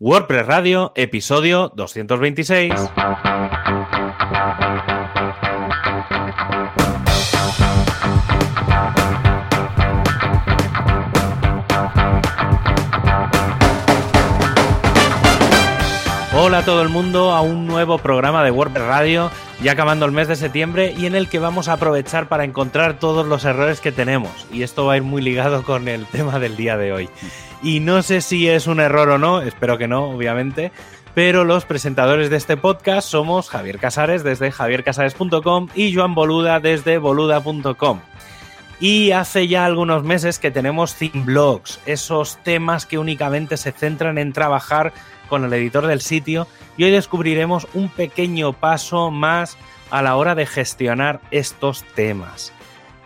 WordPress Radio, episodio 226. A todo el mundo a un nuevo programa de WordPress Radio, ya acabando el mes de septiembre y en el que vamos a aprovechar para encontrar todos los errores que tenemos. Y esto va a ir muy ligado con el tema del día de hoy. Y no sé si es un error o no, espero que no, obviamente, pero los presentadores de este podcast somos Javier Casares desde javiercasares.com y Joan Boluda desde boluda.com. Y hace ya algunos meses que tenemos theme blogs, esos temas que únicamente se centran en trabajar con el editor del sitio y hoy descubriremos un pequeño paso más a la hora de gestionar estos temas.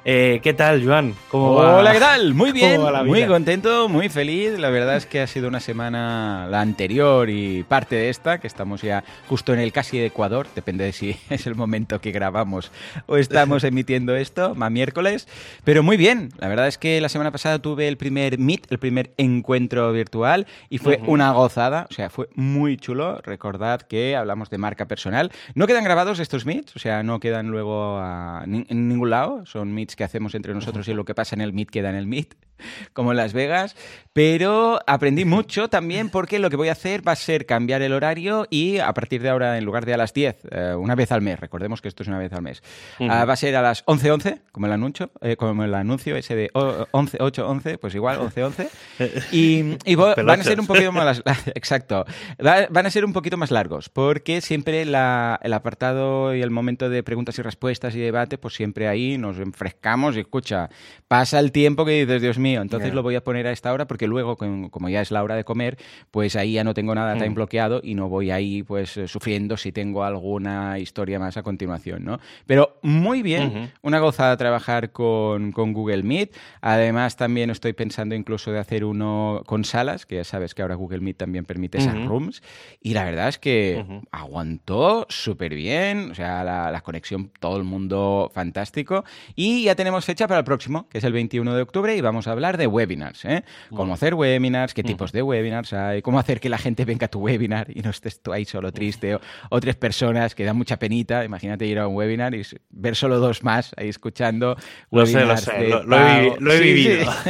Eh, ¿Qué tal, Joan? ¿Cómo Hola, ¿qué tal? Muy bien, muy contento, muy feliz. La verdad es que ha sido una semana, la anterior y parte de esta, que estamos ya justo en el casi de Ecuador, depende de si es el momento que grabamos o estamos emitiendo esto, más miércoles. Pero muy bien, la verdad es que la semana pasada tuve el primer Meet, el primer encuentro virtual, y fue una gozada, o sea, fue muy chulo. Recordad que hablamos de marca personal. No quedan grabados estos Meets, o sea, no quedan luego en ningún lado, son Meets que hacemos entre nosotros y lo que pasa en el Meet queda en el Meet, como en Las Vegas. Pero aprendí mucho también porque lo que voy a hacer va a ser cambiar el horario y a partir de ahora, en lugar de a las 10, eh, una vez al mes, recordemos que esto es una vez al mes, ah, va a ser a las 11.11, como el anuncio, eh, como el anuncio ese de 11, 8, 11, pues igual 11.11. Y, y van a ser un poquito más, exacto, van a ser un poquito más largos porque siempre el apartado y el momento de preguntas y respuestas y debate, pues siempre ahí nos enfrescamos y escucha, pasa el tiempo que dices, Dios mío, entonces lo voy a poner a esta hora porque luego, como ya es la hora de comer, pues ahí ya no tengo nada tan mm. bloqueado y no voy ahí pues eh, sufriendo si tengo alguna historia más a continuación, ¿no? Pero muy bien, una gozada trabajar con, Google Meet. Además, también estoy pensando incluso de hacer uno con salas, que ya sabes que ahora Google Meet también permite esas rooms. Y la verdad es que aguantó súper bien, o sea, la, la conexión, todo el mundo fantástico. Y ya tenemos fecha para el próximo, que es el 21 de octubre, y vamos a hablar de webinars. ¿eh? Cómo hacer webinars, qué tipos de webinars hay, cómo hacer que la gente venga a tu webinar y no estés tú ahí solo triste, o, tres personas que dan mucha penita. Imagínate ir a un webinar y ver solo dos más ahí escuchando. Lo sé, lo sé, lo, he, vivido.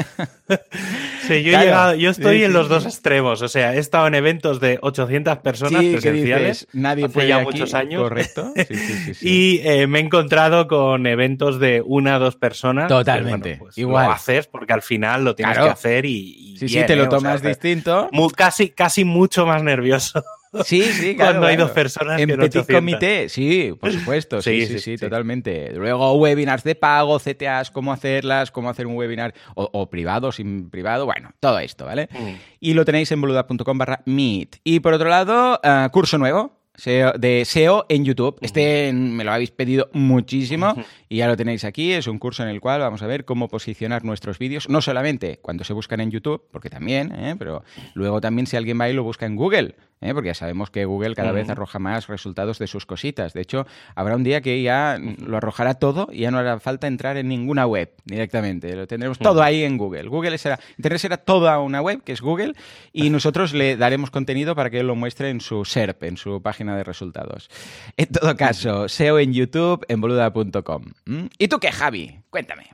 Sí, yo, he llegado, yo estoy en los dos extremos. O sea, he estado en eventos de 800 personas presenciales. Nadie hace ya muchos años. Correcto. y eh, me he encontrado con eventos de una o dos personas. Totalmente. Pues Igual. Lo haces porque al final lo tienes que hacer y. sí, sí, te lo ¿eh? tomas distinto. casi, casi mucho más nervioso. Sí, sí, claro. Cuando hay dos personas en petit comité, sí, por supuesto, sí, sí, sí, totalmente. Luego webinars de pago, CTAs, cómo hacerlas, cómo hacer un webinar o, privado, sin privado, bueno, todo esto, ¿vale? Mm. Y lo tenéis en boluda.com barra meet. Y por otro lado, eh, curso nuevo, de SEO en YouTube. Este me lo habéis pedido muchísimo y ya lo tenéis aquí. Es un curso en el cual vamos a ver cómo posicionar nuestros vídeos, no solamente cuando se buscan en YouTube, porque también, ¿eh? pero luego también si alguien va y lo busca en Google. ¿Eh? porque ya sabemos que Google cada vez arroja más resultados de sus cositas. De hecho, habrá un día que ya lo arrojará todo y ya no hará falta entrar en ninguna web directamente. Lo tendremos todo ahí en Google. Google será, Internet será toda una web, que es Google, y nosotros le daremos contenido para que él lo muestre en su SERP, en su página de resultados. En todo caso, SEO en YouTube, en boluda.com. ¿Y tú qué, Javi? Cuéntame.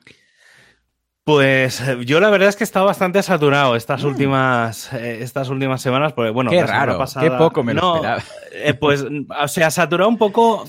Pues eh, yo la verdad es que he estado bastante saturado estas mm. últimas eh, estas últimas semanas, porque bueno, qué raro, qué poco me lo esperaba. Eh, pues, o sea, saturado un poco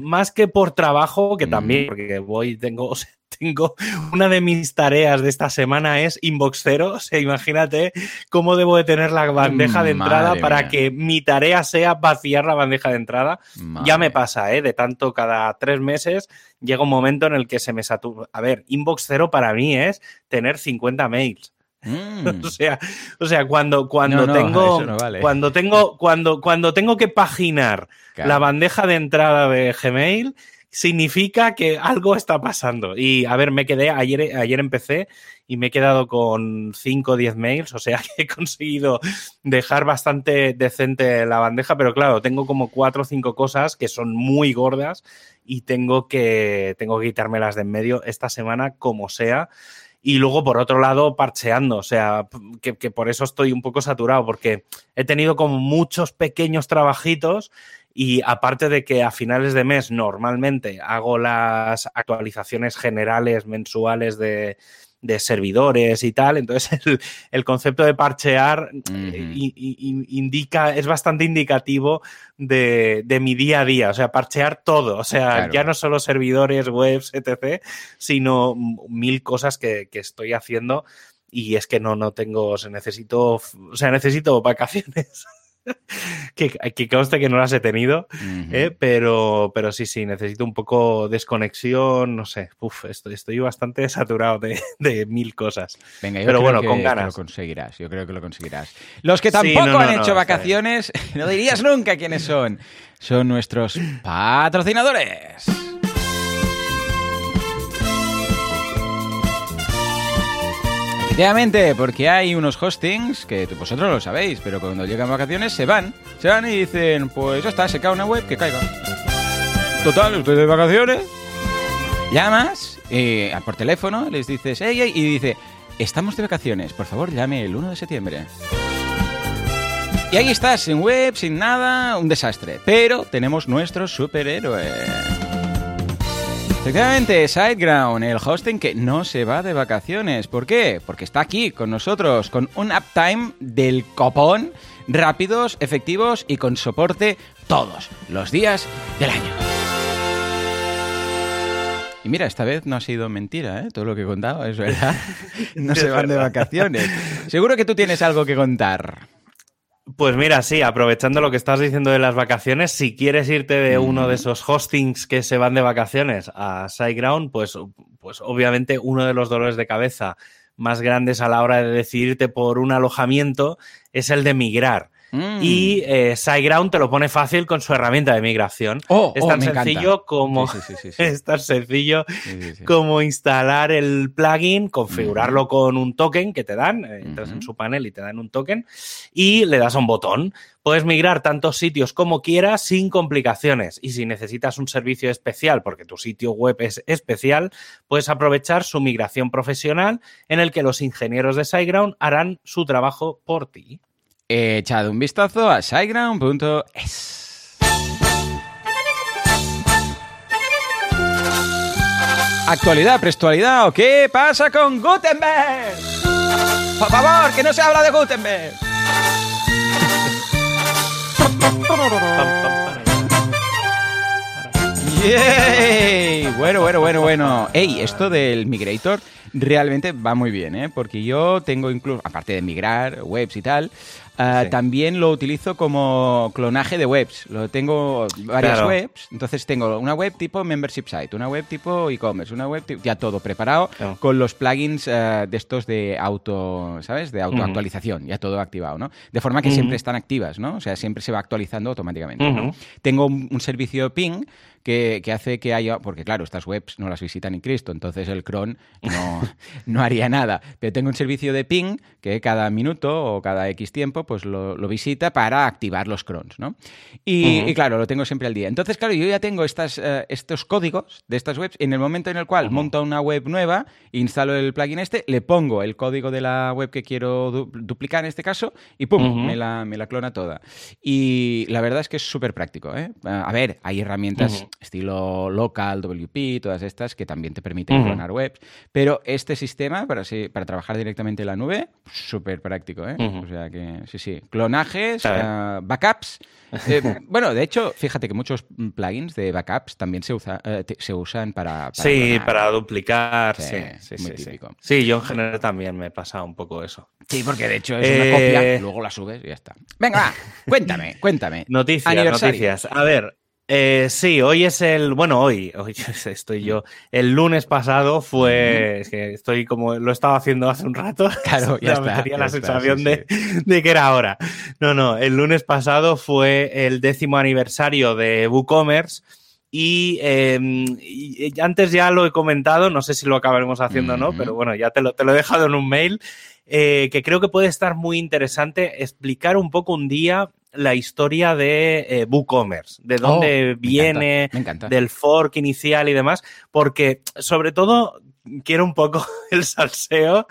más que por trabajo, que mm. también, porque voy, tengo, tengo una de mis tareas de esta semana es inbox cero. O sea, imagínate cómo debo de tener la bandeja de entrada para que mi tarea sea vaciar la bandeja de entrada. Ya me pasa, ¿eh? De tanto cada tres meses llega un momento en el que se me satura. A ver, inbox cero para mí es tener 50 mails. Mm. o sea, o sea, cuando, cuando tengo. Cuando tengo. Cuando, cuando tengo que paginar la bandeja de entrada de Gmail, significa que algo está pasando. Y a ver, me quedé, ayer, ayer empecé y me he quedado con 5 o 10 mails, o sea que he conseguido dejar bastante decente la bandeja, pero claro, tengo como 4 o 5 cosas que son muy gordas y tengo que, tengo que quitármelas de en medio esta semana como sea. y luego por otro lado parcheando, o sea, que, que, por eso estoy un poco saturado, porque he tenido como muchos pequeños trabajitos y aparte de que a finales de mes normalmente hago las actualizaciones generales mensuales de, de servidores y tal. Entonces, el, concepto de parchear eh, indica, es bastante indicativo de, mi día a día. O sea, parchear todo. O sea, ya no solo servidores, webs, etc., sino mil cosas que, que estoy haciendo. Y es que no, no tengo, necesito, o sea, necesito vacaciones. que, que conste que no las he tenido, eh, pero, pero sí, sí, necesito un poco desconexión, no sé, uf, estoy, estoy bastante saturado de, mil cosas. Venga, yo pero creo bueno, que, con ganas. lo conseguirás, yo creo que lo conseguirás. Los que tampoco han hecho vacaciones, no dirías nunca quiénes son, son nuestros patrocinadores. Efectivamente, porque hay unos hostings que vosotros lo sabéis, pero cuando llegan vacaciones se van. Se van y dicen, pues ya está, se cae una web, que caiga. Total, ustedes de vacaciones. Llamas eh, por teléfono, les dices, y dice, estamos de vacaciones, por favor llame el 1 de septiembre. Y ahí estás, sin web, sin nada, un desastre. Pero tenemos nuestro superhéroe. Efectivamente, SiteGround, el hosting que no se va de vacaciones. ¿Por qué? Porque está aquí con nosotros, con un uptime del copón, rápidos, efectivos y con soporte todos los días del año. Y mira, esta vez no ha sido mentira, ¿eh? Todo lo que he contado es verdad. No se van de vacaciones. Seguro que tú tienes algo que contar. Pues mira, sí, aprovechando lo que estás diciendo de las vacaciones, si quieres irte de uno de esos hostings que se van de vacaciones a SiteGround, pues, pues obviamente uno de los dolores de cabeza más grandes a la hora de decidirte por un alojamiento es el de migrar. Mm. Y eh, SiteGround te lo pone fácil con su herramienta de migración. Oh, es, tan sencillo como, es tan sencillo como instalar el plugin, configurarlo con un token que te dan, eh, entras en su panel y te dan un token y le das a un botón. Puedes migrar tantos sitios como quieras sin complicaciones. Y si necesitas un servicio especial, porque tu sitio web es especial, puedes aprovechar su migración profesional en el que los ingenieros de SiteGround harán su trabajo por ti. Echad un vistazo a siteground.es. Actualidad, prestualidad o qué pasa con Gutenberg. Por favor, que no se habla de Gutenberg. ¡Yay! Bueno, bueno, bueno, bueno. Ey, esto del Migrator realmente va muy bien, ¿eh? Porque yo tengo incluso, aparte de migrar webs y tal, Ah, también lo utilizo como clonaje de webs. Lo tengo varias webs. Entonces tengo una web tipo membership site, una web tipo e-commerce, una web ya todo preparado con los plugins ah, de estos de auto, ¿sabes? De autoactualización, ya todo activado, ¿no? De forma que siempre están activas, ¿no? O sea, siempre se va actualizando automáticamente. Tengo un, un servicio ping que, hace que haya, porque claro, estas webs no las visita ni Cristo, entonces el cron no, no haría nada. Pero tengo un servicio de ping que cada minuto o cada X tiempo pues lo, visita para activar los crons, ¿no? Y, claro, lo tengo siempre al día. Entonces, claro, yo ya tengo estas, eh, estos códigos de estas webs. En el momento en el cual monto una web nueva, instalo el plugin este, le pongo el código de la web que quiero duplicar en este caso y ¡pum! me, la, me la clona toda. Y la verdad es que es súper práctico, ¿eh? A ver, hay herramientas estilo local, WP, todas estas que también te permiten clonar webs. Pero este sistema, para, para trabajar directamente en la nube, súper práctico. ¿eh? O sea que, sí, sí. Clonajes, uh, backups. Eh, bueno, de hecho, fíjate que muchos plugins de backups también se, usa, eh, se usan para, Sí, para duplicar. Sí, sí, sí, sí, sí, yo en general también me pasa un poco eso. Sí, porque de hecho es una copia, luego la subes y ya está. Venga, va, cuéntame, cuéntame. Noticias, noticias. A ver, eh, sí, hoy es el. Bueno, hoy, hoy estoy yo. El lunes pasado fue. Es que estoy como. Lo estaba haciendo hace un rato. Claro, ya está. Tenía la sensación de, que era ahora. No, no. El lunes pasado fue el décimo aniversario de WooCommerce. Y, em, antes ya lo he comentado, no sé si lo acabaremos haciendo o no, pero bueno, ya te lo, te lo he dejado en un mail. Eh, que creo que puede estar muy interesante explicar un poco un día la historia de eh, WooCommerce, de dónde oh, viene, del fork inicial y demás, porque sobre todo quiero un poco el salseo,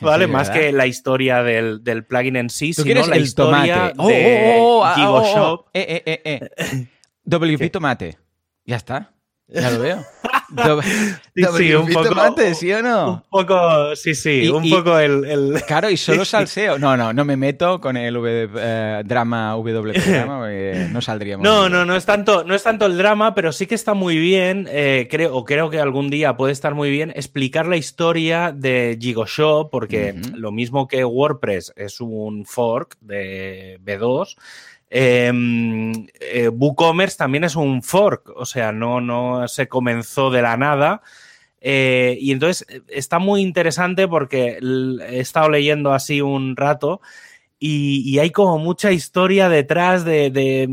¿vale? Más que la historia del, plugin en sí, sino la historia tomate? de oh, oh, Shop. Eh, eh, eh, eh. WP Tomate. Ya está. Ya lo veo. sí, un poco, tomate, ¿sí o no? Un poco, sí, sí, un poco el, Claro, y solo salseo. No, no, no me meto con el v, drama WP drama, no saldríamos. No, no, no es, tanto, no es tanto el drama, pero sí que está muy bien, creo, o creo que algún día puede estar muy bien explicar la historia de Gigoshop, porque lo mismo que WordPress es un fork de B2, Em, eh, WooCommerce también es un fork, o sea, no, no se comenzó de la nada. Eh, y entonces eh, está muy interesante porque he estado leyendo así un rato y, hay como mucha historia detrás de,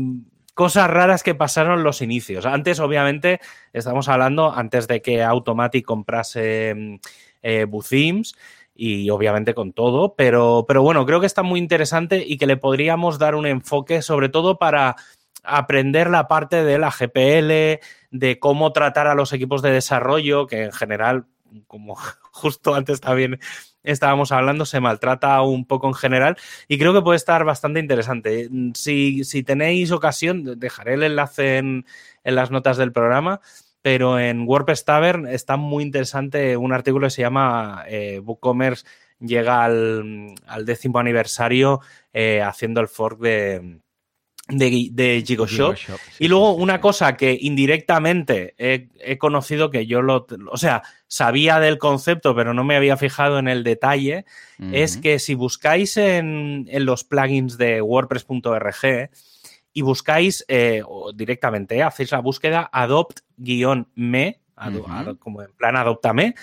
cosas raras que pasaron los inicios. Antes, obviamente, estamos hablando antes de que Automatic comprase eh, y obviamente con todo, pero, pero bueno, creo que está muy interesante y que le podríamos dar un enfoque sobre todo para aprender la parte de la GPL, de cómo tratar a los equipos de desarrollo, que en general, como justo antes también estábamos hablando, se maltrata un poco en general y creo que puede estar bastante interesante. Si, si tenéis ocasión, dejaré el enlace en, en las notas del programa pero en WordPress Tavern está muy interesante un artículo que se llama eh, WooCommerce llega al, décimo aniversario eh, haciendo el fork de, de, de Shop. y luego una cosa que indirectamente he, conocido que yo lo, o sea, sabía del concepto, pero no me había fijado en el detalle, es que si buscáis en, en los plugins de WordPress.org, y buscáis eh, directamente, hacéis la búsqueda adopt-me, como en plan adoptame,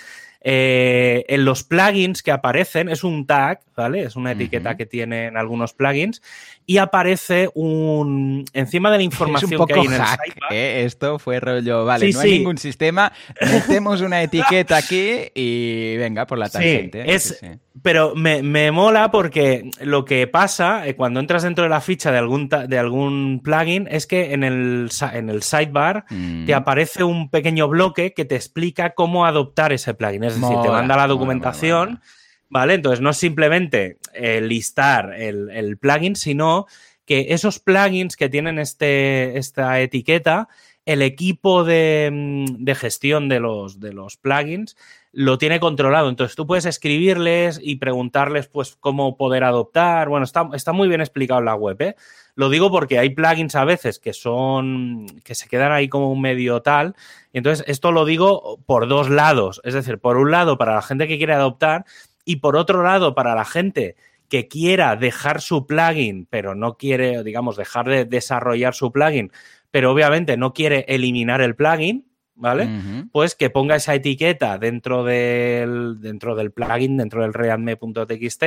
eh, en los plugins que aparecen, es un tag, ¿vale? Es una etiqueta que tienen algunos plugins y aparece un encima de la información que hay en el sidebar. ¿eh? Esto fue rollo, vale, no hay ningún sistema, metemos una etiqueta aquí y venga por la tangente. Es, pero me, mola porque lo que pasa eh, cuando entras dentro de la ficha de algún, de algún plugin es que en el, en el sidebar mm. te aparece un pequeño bloque que te explica cómo adoptar ese plugin. Es decir, te manda la documentación, ¿vale? Entonces no es simplemente eh, listar el, plugin, sino que esos plugins que tienen este, esta etiqueta, el equipo de, mm, de gestión de los, de los plugins lo tiene controlado. Entonces tú puedes escribirles y preguntarles pues cómo poder adoptar. Bueno, está, está muy bien explicado en la web. ¿eh? Lo digo porque hay plugins a veces que son que se quedan ahí como un medio tal. Entonces esto lo digo por dos lados. Es decir, por un lado para la gente que quiere adoptar y por otro lado para la gente que quiera dejar su plugin, pero no quiere, digamos, dejar de desarrollar su plugin, pero obviamente no quiere eliminar el plugin, ¿vale? Pues que ponga esa etiqueta dentro del, dentro del plugin, dentro del readme.txt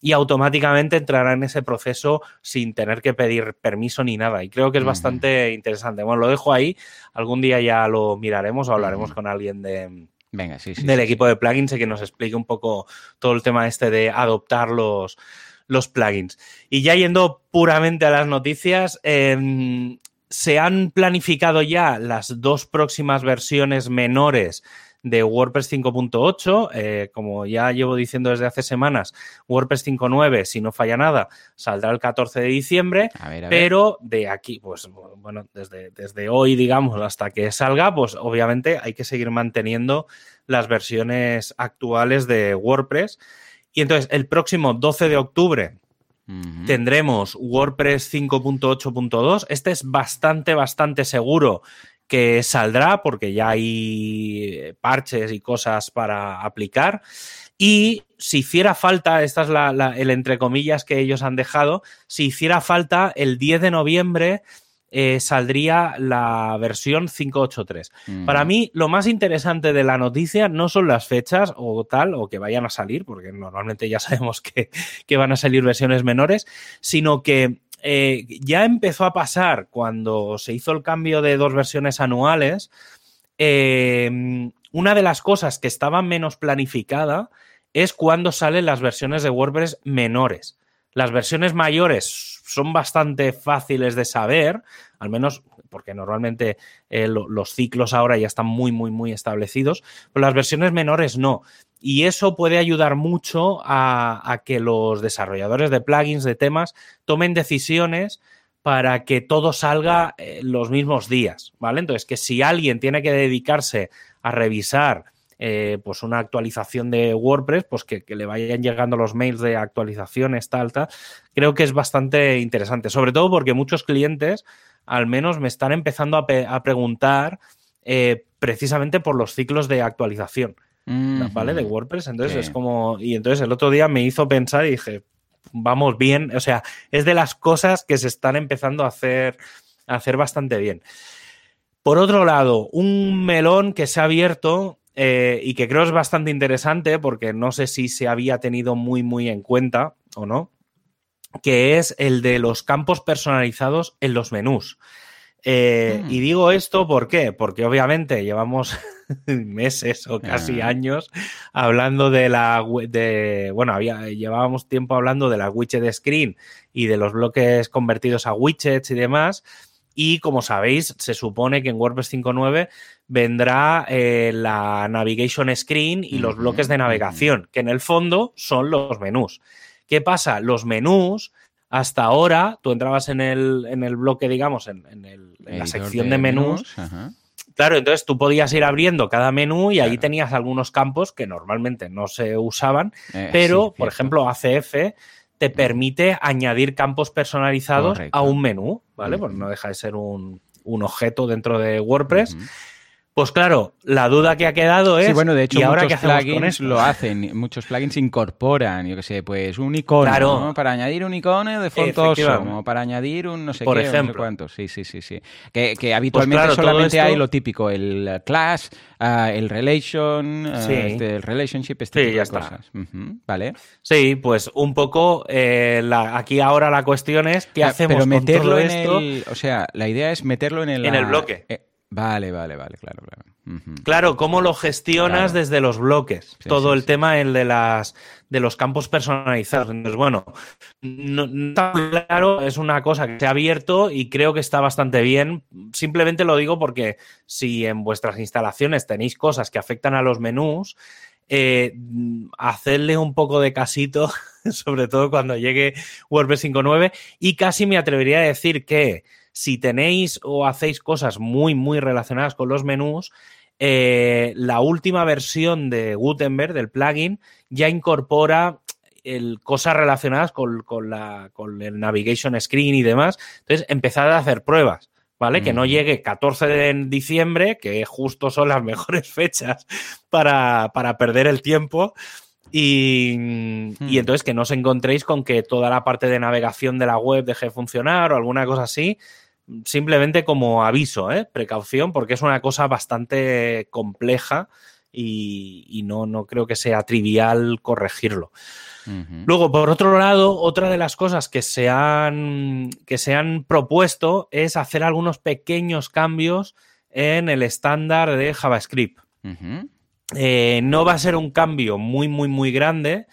y automáticamente entrará en ese proceso sin tener que pedir permiso ni nada. Y creo que es bastante interesante. Bueno, lo dejo ahí. Algún día ya lo miraremos o hablaremos con alguien de, Venga, sí, del equipo de plugins y que nos explique un poco todo el tema este de adoptar los, los plugins. Y ya yendo puramente a las noticias, eh, se han planificado ya las dos próximas versiones menores de WordPress 5.8. Eh, como ya llevo diciendo desde hace semanas, WordPress 5.9, si no falla nada, saldrá el 14 de diciembre. Pero de aquí, pues bueno, desde, desde hoy, digamos, hasta que salga, pues obviamente hay que seguir manteniendo las versiones actuales de WordPress. Y entonces, el próximo 12 de octubre Tendremos WordPress 5.8.2. Este es bastante, bastante seguro que saldrá porque ya hay parches y cosas para aplicar. Y si hiciera falta, esta es la, el entre comillas que ellos han dejado, si hiciera falta el 10 de noviembre eh, saldría la versión 583. Para mí, lo más interesante de la noticia no son las fechas o tal, o que vayan a salir, porque normalmente ya sabemos que, van a salir versiones menores, sino que eh, ya empezó a pasar cuando se hizo el cambio de dos versiones anuales. Eh, una de las cosas que estaba menos planificada es cuando salen las versiones de WordPress menores. Las versiones mayores son bastante fáciles de saber, al menos porque normalmente eh, los ciclos ahora ya están muy, muy, muy establecidos, pero las versiones menores no. Y eso puede ayudar mucho a, que los desarrolladores de plugins, de temas, tomen decisiones para que todo salga los mismos días, ¿vale? Entonces, que si alguien tiene que dedicarse a revisar eh, pues una actualización de WordPress, pues que, le vayan llegando los mails de actualizaciones, tal, tal, creo que es bastante interesante, sobre todo porque muchos clientes al menos me están empezando a, preguntar eh, precisamente por los ciclos de actualización, ¿vale? De WordPress, entonces es como, y entonces el otro día me hizo pensar y dije, vamos bien, o sea, es de las cosas que se están empezando a hacer, a hacer bastante bien. Por otro lado, un melón que se ha abierto eh, y que creo es bastante interesante porque no sé si se había tenido muy, muy en cuenta o no, que es el de los campos personalizados en los menús. Eh, mm. Y digo esto ¿por qué? Porque obviamente llevamos meses o casi ah. años hablando de la de bueno, había, llevábamos tiempo hablando de la widget screen y de los bloques convertidos a widgets y demás. Y como sabéis, se supone que en WordPress 5.9 vendrá eh, la navigation screen y los bloques de navegación, que en el fondo son los menús. ¿Qué pasa? Los menús, hasta ahora, tú entrabas en el, en el bloque, digamos, en, la sección de menús. Claro, entonces tú podías ir abriendo cada menú y ahí tenías algunos campos que normalmente no se usaban, eh, pero, por ejemplo, ACF te permite añadir campos personalizados a un menú, ¿vale? Pues no deja de ser un, objeto dentro de WordPress. Pues claro, la duda que ha quedado es. Sí, bueno, de hecho, ahora muchos plugins lo hacen. Muchos plugins incorporan, yo qué sé, pues un icono, Para añadir un icono de fontoso, o para añadir un no sé Por qué, ejemplo. cuánto. Sí, sí, sí, sí. Que, que habitualmente pues solamente hay lo típico, el class, ah, el relation, ah, este, el relationship, este sí, tipo ya de cosas. ¿Vale? Sí, pues un poco eh, aquí ahora la cuestión es qué hacemos Pero meterlo con todo en esto? el, o sea, la idea es meterlo en el en el bloque. Eh, Vale, vale, vale, claro, claro. Claro, cómo lo gestionas desde los bloques. Todo el tema el de las de los campos personalizados. Entonces, bueno, no, está claro, es una cosa que se ha abierto y creo que está bastante bien. Simplemente lo digo porque si en vuestras instalaciones tenéis cosas que afectan a los menús, eh, hacerle un poco de casito, sobre todo cuando llegue WordPress 5.9, y casi me atrevería a decir que si tenéis o hacéis cosas muy, muy relacionadas con los menús, eh, la última versión de Gutenberg, del plugin, ya incorpora el, cosas relacionadas con, la, con el navigation screen y demás. Entonces, empezad a hacer pruebas. ¿Vale? Que no llegue 14 de diciembre, que justo son las mejores fechas para, perder el tiempo. Y, y, entonces que no os encontréis con que toda la parte de navegación de la web deje de funcionar o alguna cosa así, simplemente como aviso, ¿eh? precaución, porque es una cosa bastante compleja y, no, no, creo que sea trivial corregirlo. Luego, por otro lado, otra de las cosas que se han, que se han propuesto es hacer algunos pequeños cambios en el estándar de JavaScript. Eh, no va a ser un cambio muy, muy, muy grande,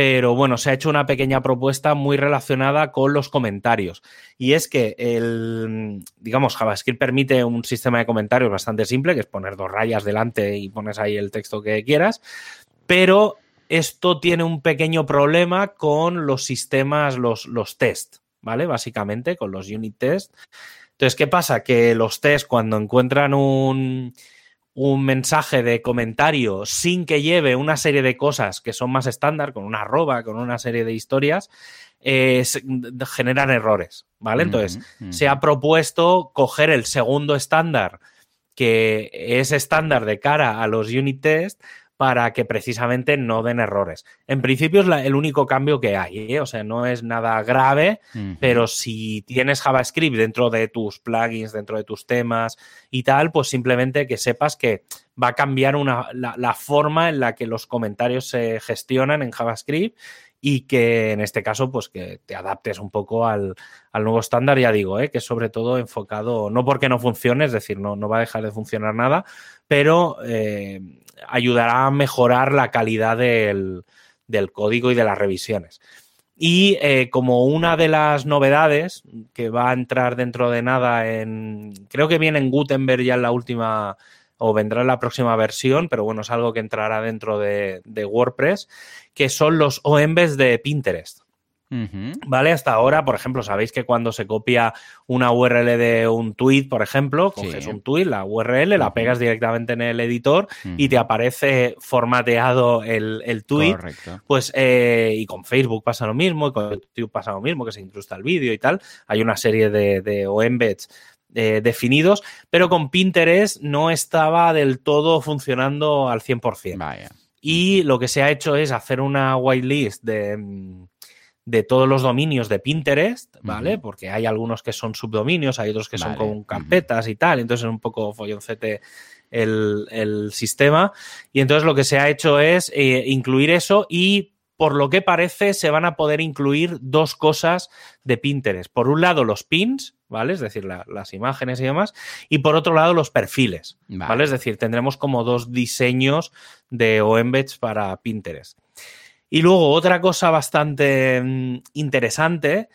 pero bueno, se ha hecho una pequeña propuesta muy relacionada con los comentarios. Y es que el, digamos, JavaScript permite un sistema de comentarios bastante simple, que es poner dos rayas delante y pones ahí el texto que quieras, pero esto tiene un pequeño problema con los sistemas, los, los test, ¿vale? Básicamente, con los unit test. Entonces, ¿qué pasa? Que los test, cuando encuentran un un mensaje de comentario sin que lleve una serie de cosas que son más estándar, con una arroba, con una serie de historias, eh, generan errores, ¿vale? Entonces, se ha propuesto coger el segundo estándar, que es estándar de cara a los unit test, para que precisamente no den errores. En principio es el único cambio que hay, ¿eh? o sea, no es nada grave, pero si tienes JavaScript dentro de tus plugins, dentro de tus temas y tal, pues simplemente que sepas que va a cambiar la, forma en la que los comentarios se gestionan en JavaScript y que en este caso, pues que te adaptes un poco al, nuevo estándar, ya digo, ¿eh? que es sobre todo enfocado, no porque no funcione, es decir, no, no va a dejar de funcionar nada, pero eh, ayudará a mejorar la calidad del, código y de las revisiones. Y eh, como una de las novedades que va a entrar dentro de nada en. Creo que viene en Gutenberg ya en la última. O vendrá en la próxima versión, pero bueno, es algo que entrará dentro de, de WordPress, que son los OEMBs de Pinterest. ¿Vale? Hasta ahora, por ejemplo, sabéis que cuando se copia una URL de un tweet, por ejemplo, coges un tweet, la URL, la pegas directamente en el editor y te aparece formateado el, el tweet. Pues, eh, y con Facebook pasa lo mismo, y con YouTube pasa lo mismo, que se incrusta el vídeo y tal. Hay una serie de, de embeds eh, definidos, pero con Pinterest no estaba del todo funcionando al 100%. Vaya. Y lo que se ha hecho es hacer una whitelist de de todos los dominios de Pinterest, ¿vale? Porque hay algunos que son subdominios, hay otros que son con carpetas y tal, entonces es un poco folloncete el, el, sistema. Y entonces lo que se ha hecho es eh, incluir eso y por lo que parece se van a poder incluir dos cosas de Pinterest. Por un lado los pins, ¿vale? Es decir, las imágenes y demás. Y por otro lado los perfiles, ¿vale? Es decir, tendremos como dos diseños de OEmbeds para Pinterest. Y luego otra cosa bastante mm, interesante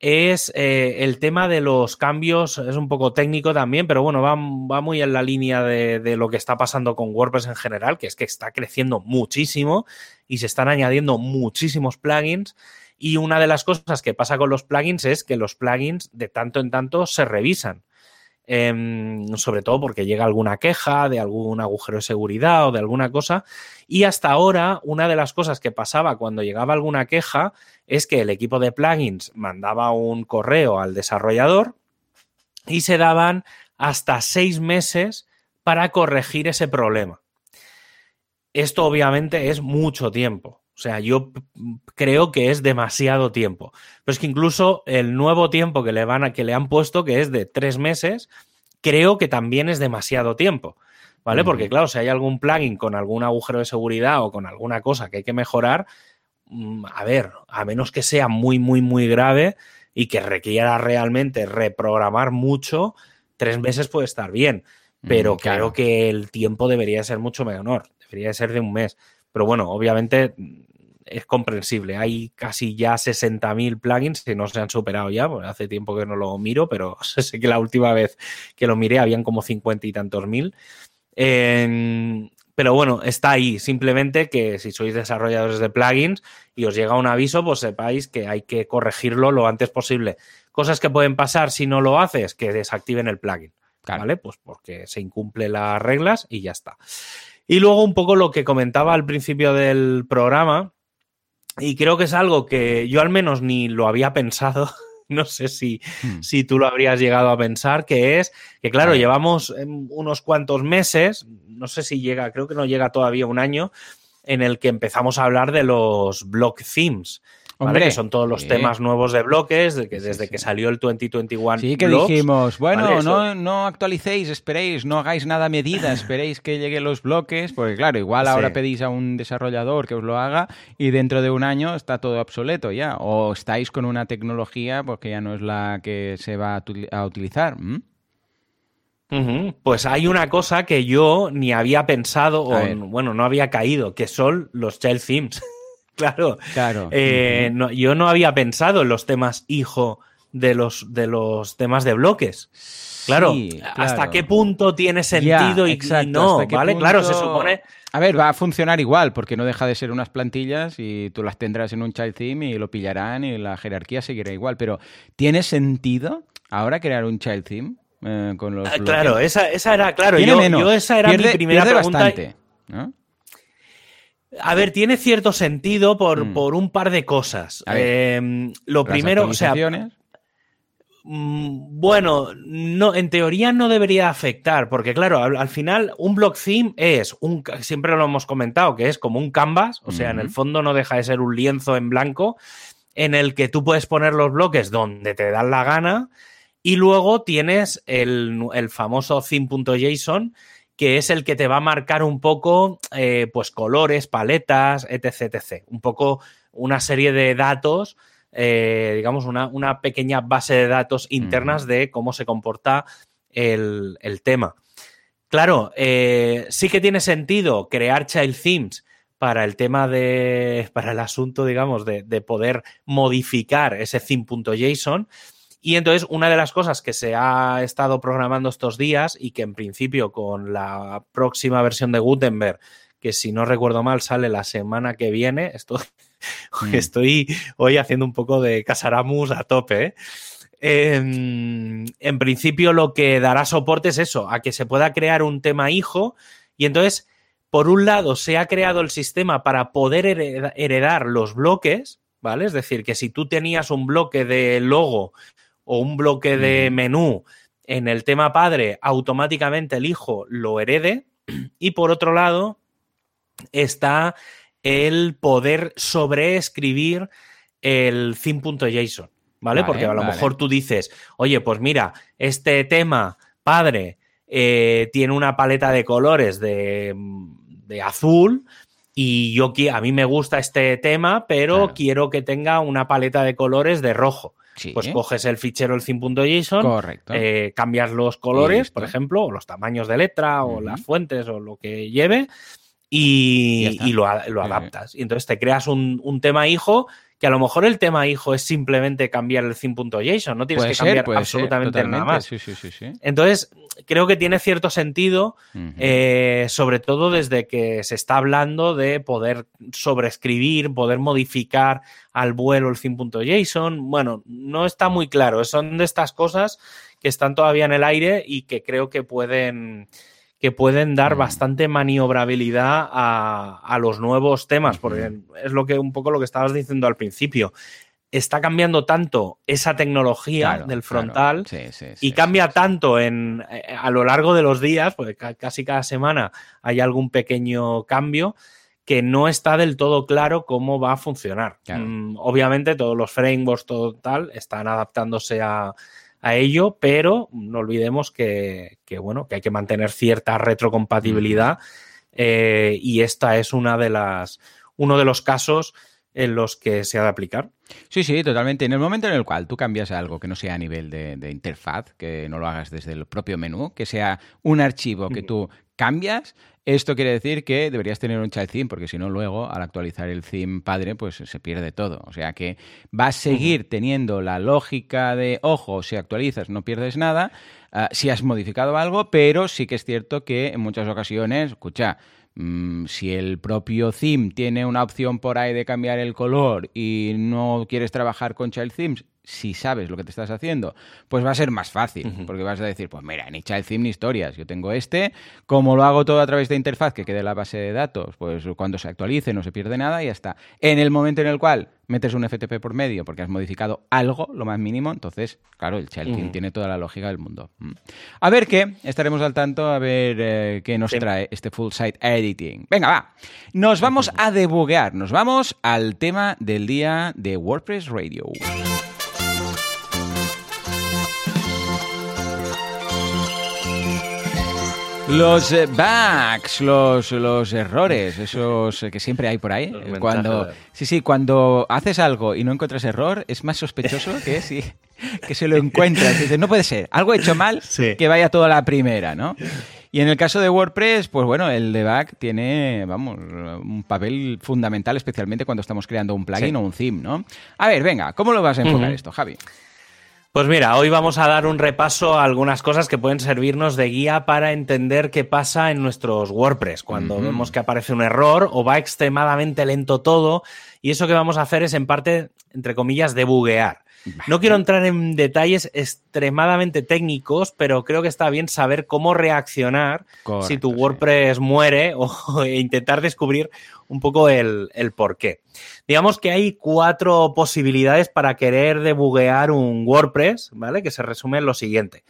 es eh, el tema de los cambios, es un poco técnico también, pero bueno, va, muy en la línea de, de, lo que está pasando con WordPress en general, que es que está creciendo muchísimo y se están añadiendo muchísimos plugins. Y una de las cosas que pasa con los plugins es que los plugins de tanto en tanto se revisan. Em, sobre todo porque llega alguna queja de algún agujero de seguridad o de alguna cosa. Y hasta ahora, una de las cosas que pasaba cuando llegaba alguna queja es que el equipo de plugins mandaba un correo al desarrollador y se daban hasta seis meses para corregir ese problema. Esto obviamente es mucho tiempo. O sea, yo creo que es demasiado tiempo. Pero es que incluso el nuevo tiempo que le, van a, que le han puesto, que es de tres meses, creo que también es demasiado tiempo. ¿Vale? Porque, claro, si hay algún plugin con algún agujero de seguridad o con alguna cosa que hay que mejorar, mm, a ver, a menos que sea muy, muy, muy grave y que requiera realmente reprogramar mucho, tres meses puede estar bien. Pero creo que el tiempo debería ser mucho menor. Debería ser de un mes. Pero bueno, obviamente es comprensible. Hay casi ya 60.000 plugins que no se han superado ya, porque hace tiempo que no lo miro, pero sé que la última vez que lo miré habían como 50 y tantos mil. pero bueno, está ahí. Simplemente que si sois desarrolladores de plugins y os llega un aviso, pues sepáis que hay que corregirlo lo antes posible. Cosas que pueden pasar si no lo haces, que desactiven el plugin. ¿Vale? Pues porque se incumplen las reglas y ya está. Y luego un poco lo que comentaba al principio del programa, y creo que es algo que yo al menos ni lo había pensado. No sé si, hmm. si tú lo habrías llegado a pensar, que es que, claro, llevamos em, unos cuantos meses, no sé si llega, creo que no llega todavía un año, en el que empezamos a hablar de los block themes. Hombre, Que son todos los temas nuevos de bloques, de que desde que salió el 2021. Sí, que dijimos, bueno, no, no actualicéis, esperéis, no hagáis nada a medida, esperéis que lleguen los bloques, porque claro, igual ahora pedís a un desarrollador que os lo haga y dentro de un año está todo obsoleto ya, o estáis con una tecnología porque ya no es la que se va a, utilizar. Pues hay una cosa que yo ni había pensado, o bueno, no había caído, que son los child themes. Claro. Claro. Eh, yo no había pensado en los temas hijo de los, de los temas de bloques. Claro, ¿hasta qué punto tiene sentido y, no? ¿Vale? Claro, se supone. A ver, va a funcionar igual, porque no deja de ser unas plantillas y tú las tendrás en un child theme y lo pillarán y la jerarquía seguirá igual. Pero ¿tiene sentido ahora crear un child theme eh, con los. Ah, claro, esa, esa, era, claro, yo, yo, esa era mi primera pregunta. Bastante, ¿no? A ver, tiene cierto sentido por, mm. por un par de cosas. Em, lo primero, o sea. Mm, bueno, no, en teoría no debería afectar, porque claro, al, final un block theme es un, siempre lo hemos comentado, que es como un canvas, o sea, en el fondo no deja de ser un lienzo en blanco en el que tú puedes poner los bloques donde te dan la gana y luego tienes el, el famoso theme.json que es el que te va a marcar un poco, eh, pues, colores, paletas, etc, etc. Un poco una serie de datos, eh, digamos, una, pequeña base de datos internas de cómo se comporta el, tema. Claro, eh, sí que tiene sentido crear child themes para el tema de, para el asunto, digamos, de, poder modificar ese theme.json. Y entonces, una de las cosas que se ha estado programando estos días y que en principio con la próxima versión de Gutenberg, que si no recuerdo mal sale la semana que viene, estoy, mm. estoy hoy haciendo un poco de Casaramus a tope, ¿eh? em, en principio lo que dará soporte es eso, a que se pueda crear un tema hijo y entonces por un lado, se ha creado el sistema para poder heredar los bloques, ¿vale? Es decir, que si tú tenías un bloque de logo o un bloque de menú en el tema padre, automáticamente el hijo lo herede. Y por otro lado, está el poder sobreescribir el theme.json, ¿vale? Porque a lo mejor tú dices, oye, pues mira, este tema padre eh, tiene una paleta de colores de, azul y yo a mí me gusta este tema, pero quiero que tenga una paleta de colores de rojo. Pues coges el fichero el theme.json, eh, cambias los colores, por ejemplo, o los tamaños de letra, o las fuentes, o lo que lleve, y, lo, adaptas. Y entonces te creas un, tema hijo que a lo mejor el tema hijo es simplemente cambiar el theme.json, no tienes que cambiar absolutamente nada más. Entonces, creo que tiene cierto sentido, eh, sobre todo desde que se está hablando de poder sobreescribir, poder modificar al vuelo el theme.json. Bueno, no está muy claro, son de estas cosas que están todavía en el aire y que creo que pueden que pueden dar bastante maniobrabilidad a, los nuevos temas, porque es lo que un poco lo que estabas diciendo al principio. Está cambiando tanto esa tecnología del frontal y cambia tanto en, eh, a lo largo de los días, porque casi cada semana hay algún pequeño cambio, que no está del todo claro cómo va a funcionar. Mm, obviamente todos los frameworks, todo tal, están adaptándose a, a ello, pero no olvidemos que, bueno, que hay que mantener cierta retrocompatibilidad eh, y esta es una de las, uno de los casos en los que se ha de aplicar. Sí, sí, totalmente. En el momento en el cual tú cambias algo que no sea a nivel de, de interfaz, que no lo hagas desde el propio menú, que sea un archivo que tú cambias, esto quiere decir que deberías tener un child theme, porque si no, luego al actualizar el theme padre, pues se pierde todo. O sea que va a seguir teniendo la lógica de, ojo, si actualizas no pierdes nada, ah, si has modificado algo, pero sí que es cierto que en muchas ocasiones, escucha, mm, si el propio theme tiene una opción por ahí de cambiar el color y no quieres trabajar con child themes, si sabes lo que te estás haciendo, pues va a ser más fácil, porque vas a decir, pues mira, ni child theme ni historias, yo tengo este, como lo hago todo a través de interfaz que quede en la base de datos, pues cuando se actualice no se pierde nada y ya está. En el momento en el cual metes un FTP por medio porque has modificado algo, lo más mínimo, entonces, claro, el child theme tiene toda la lógica del mundo. Mm. A ver qué, estaremos al tanto a ver eh, qué nos trae este full site editing. Venga, va. Nos vamos a debuguear, nos vamos al tema del día de WordPress Radio. Los eh, bugs, los, los errores, esos que siempre hay por ahí. Cuando, sí, sí, cuando haces algo y no encuentras error, es más sospechoso que si que se lo encuentras. Dices, no puede ser, algo hecho mal que vaya toda la primera, ¿no? Y en el caso de WordPress, pues bueno, el debug tiene, vamos, un papel fundamental, especialmente cuando estamos creando un plugin o un theme, ¿no? A ver, venga, ¿cómo lo vas a enfocar esto, Javi? Pues mira, hoy vamos a dar un repaso a algunas cosas que pueden servirnos de guía para entender qué pasa en nuestros WordPress cuando vemos que aparece un error o va extremadamente lento todo. Y eso que vamos a hacer es en parte, entre comillas, debuguear. No quiero entrar en detalles extremadamente técnicos, pero creo que está bien saber cómo reaccionar si tu WordPress muere o intentar descubrir un poco el, el por qué. Digamos que hay cuatro posibilidades para querer debuguear un WordPress, ¿vale? Que se resume en lo siguiente.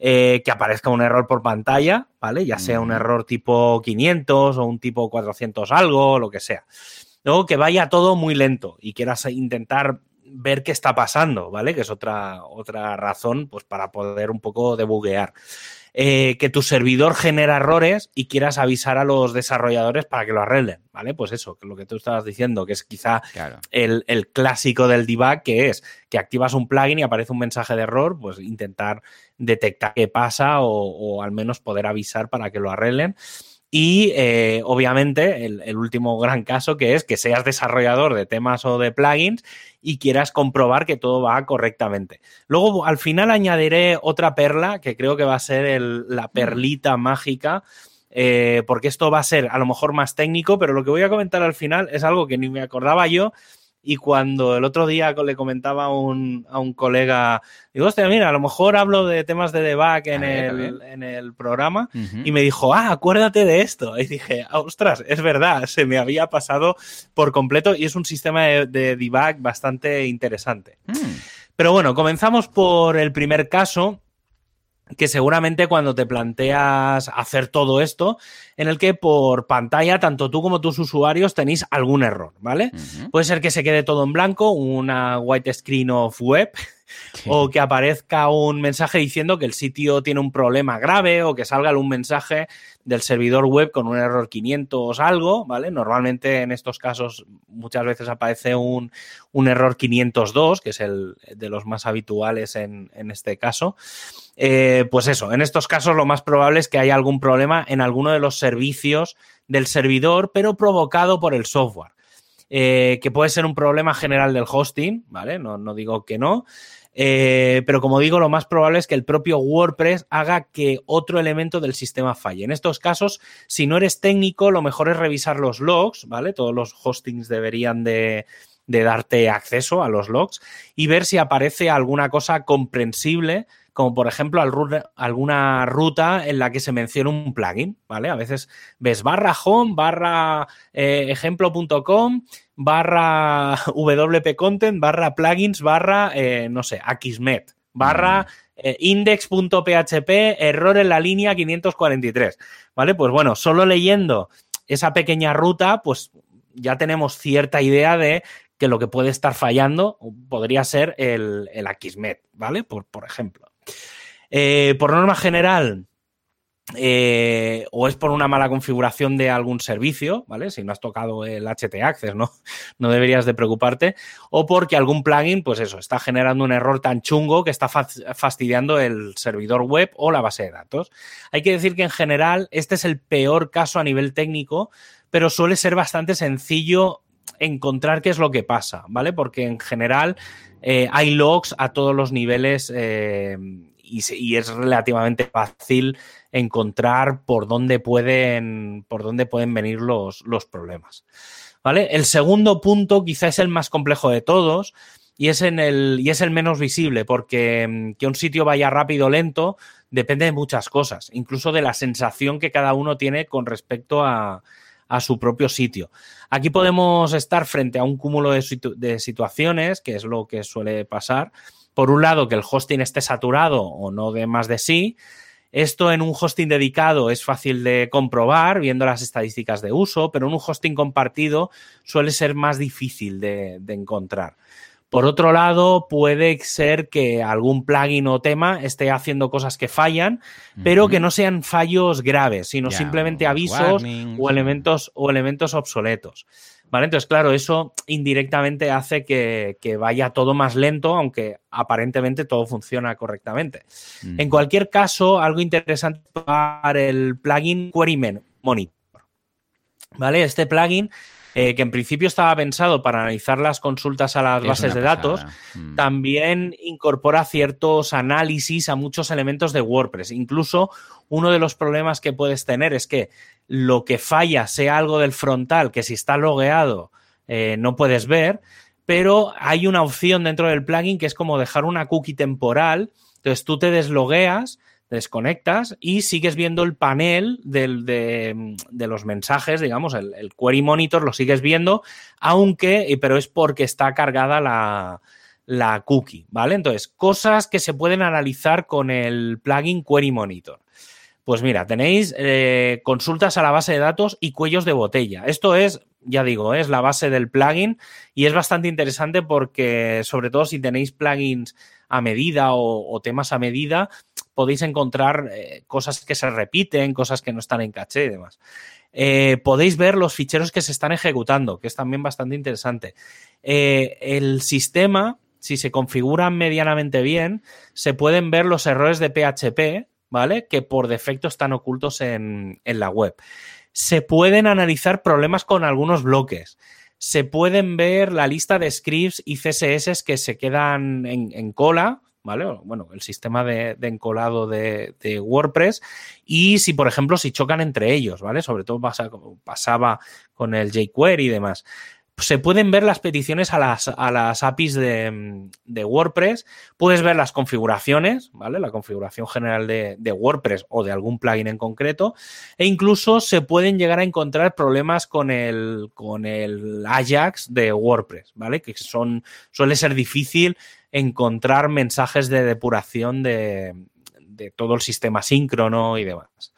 Eh, que aparezca un error por pantalla, ¿vale? Ya sea un error tipo 500 o un tipo 400 algo, lo que sea. Luego que vaya todo muy lento y quieras intentar ver qué está pasando, ¿vale? Que es otra, otra razón, pues, para poder un poco debuguear. Eh, que tu servidor genera errores y quieras avisar a los desarrolladores para que lo arreglen, ¿vale? Pues eso, que lo que tú estabas diciendo, que es quizá el, clásico del debug, que es que activas un plugin y aparece un mensaje de error, pues intentar detectar qué pasa o, o al menos poder avisar para que lo arreglen. Y eh, obviamente el, último gran caso que es que seas desarrollador de temas o de plugins y quieras comprobar que todo va correctamente. Luego al final añadiré otra perla que creo que va a ser la perlita mágica. Eh, porque esto va a ser a lo mejor más técnico, pero lo que voy a comentar al final es algo que ni me acordaba yo y cuando el otro día le comentaba a un, a un colega, digo, hostia, mira, a lo mejor hablo de temas de debug en, el, en el, programa y me dijo, ah, acuérdate de esto. Y dije, ostras, es verdad, se me había pasado por completo y es un sistema de, debug bastante interesante. Mm. Pero bueno, comenzamos por el primer caso que seguramente cuando te planteas hacer todo esto, en el que por pantalla, tanto tú como tus usuarios tenéis algún error, ¿vale? Puede ser que se quede todo en blanco, una white screen of web, o que aparezca un mensaje diciendo que el sitio tiene un problema grave, o que salga un mensaje del servidor web con un error 500 algo, ¿vale? Normalmente en estos casos muchas veces aparece un, error 502, que es el de los más habituales en, en este caso. Eh, pues eso, en estos casos lo más probable es que haya algún problema en alguno de los servicios del servidor, pero provocado por el software. Eh, que puede ser un problema general del hosting, ¿vale? No, no digo que no. Eh, pero como digo, lo más probable es que el propio WordPress haga que otro elemento del sistema falle. En estos casos, si no eres técnico, lo mejor es revisar los logs, ¿vale? Todos los hostings deberían de, darte acceso a los logs y ver si aparece alguna cosa comprensible como por ejemplo alguna ruta en la que se menciona un plugin, ¿vale? A veces ves barra home, barra eh, ejemplo.com, barra wp content, barra plugins, barra, eh, no sé, Akismet, barra mm. eh, index.php, error en la línea 543, ¿vale? Pues bueno, solo leyendo esa pequeña ruta, pues ya tenemos cierta idea de que lo que puede estar fallando podría ser el, el Akismet, ¿vale? Por, por ejemplo. Eh, por norma general, eh, o es por una mala configuración de algún servicio, ¿vale? Si no has tocado el HT Access, ¿no? No deberías de preocuparte. O porque algún plugin, pues eso, está generando un error tan chungo que está fastidiando el servidor web o la base de datos. Hay que decir que en general este es el peor caso a nivel técnico, pero suele ser bastante sencillo encontrar qué es lo que pasa, ¿vale? Porque en general eh, hay logs a todos los niveles eh, y, es relativamente fácil encontrar por dónde pueden, por dónde pueden venir los, los problemas. ¿Vale? El segundo punto quizá es el más complejo de todos y es, en el, y es el menos visible porque mm, que un sitio vaya rápido o lento depende de muchas cosas, incluso de la sensación que cada uno tiene con respecto a, a su propio sitio. Aquí podemos estar frente a un cúmulo de, situaciones, que es lo que suele pasar. Por un lado, que el hosting esté saturado o no de más de sí. Esto en un hosting dedicado es fácil de comprobar viendo las estadísticas de uso, pero en un hosting compartido suele ser más difícil de encontrar. Por otro lado, puede ser que algún plugin o tema esté haciendo cosas que fallan, pero que no sean fallos graves, sino simplemente avisos o elementos, o elementos obsoletos. ¿Vale? Entonces, claro, eso indirectamente hace que, vaya todo más lento, aunque aparentemente todo funciona correctamente. En cualquier caso, algo interesante para el plugin Query Monitor. ¿Vale? Este plugin eh, que en principio estaba pensado para analizar las consultas a las bases de datos, mm. también incorpora ciertos análisis a muchos elementos de WordPress. Incluso uno de los problemas que puedes tener es que lo que falla sea algo del frontal, que si está logueado eh, no puedes ver, pero hay una opción dentro del plugin que es como dejar una cookie temporal. Entonces tú te deslogueas desconectas y sigues viendo el panel de, los mensajes, digamos, el, query monitor lo sigues viendo, aunque, pero es porque está cargada la, cookie, ¿vale? Entonces, cosas que se pueden analizar con el plugin Query Monitor. Pues mira, tenéis eh, consultas a la base de datos y cuellos de botella. Esto es, ya digo, es la base del plugin y es bastante interesante porque, sobre todo si tenéis plugins a medida o temas a medida, podéis encontrar eh, cosas que se repiten, cosas que no están en caché y demás. Eh, podéis ver los ficheros que se están ejecutando, que es también bastante interesante. Eh, el sistema, si se configura medianamente bien, se pueden ver los errores de PHP ¿vale? Que por defecto están ocultos en, la web. Se pueden analizar problemas con algunos bloques. Se pueden ver la lista de scripts y CSS que se quedan en cola, ¿vale? Bueno, el sistema de, encolado de, WordPress y si, por ejemplo, si chocan entre ellos, ¿vale? Sobre todo pasa, pasaba con el jQuery y demás. Se pueden ver las peticiones a las, a las APIs de, WordPress, puedes ver las configuraciones, ¿vale? La configuración general de, WordPress o de algún plugin en concreto, e incluso se pueden llegar a encontrar problemas con el, con el Ajax de WordPress, ¿vale? Que son, suele ser difícil encontrar mensajes de depuración de, todo el sistema síncrono y demás.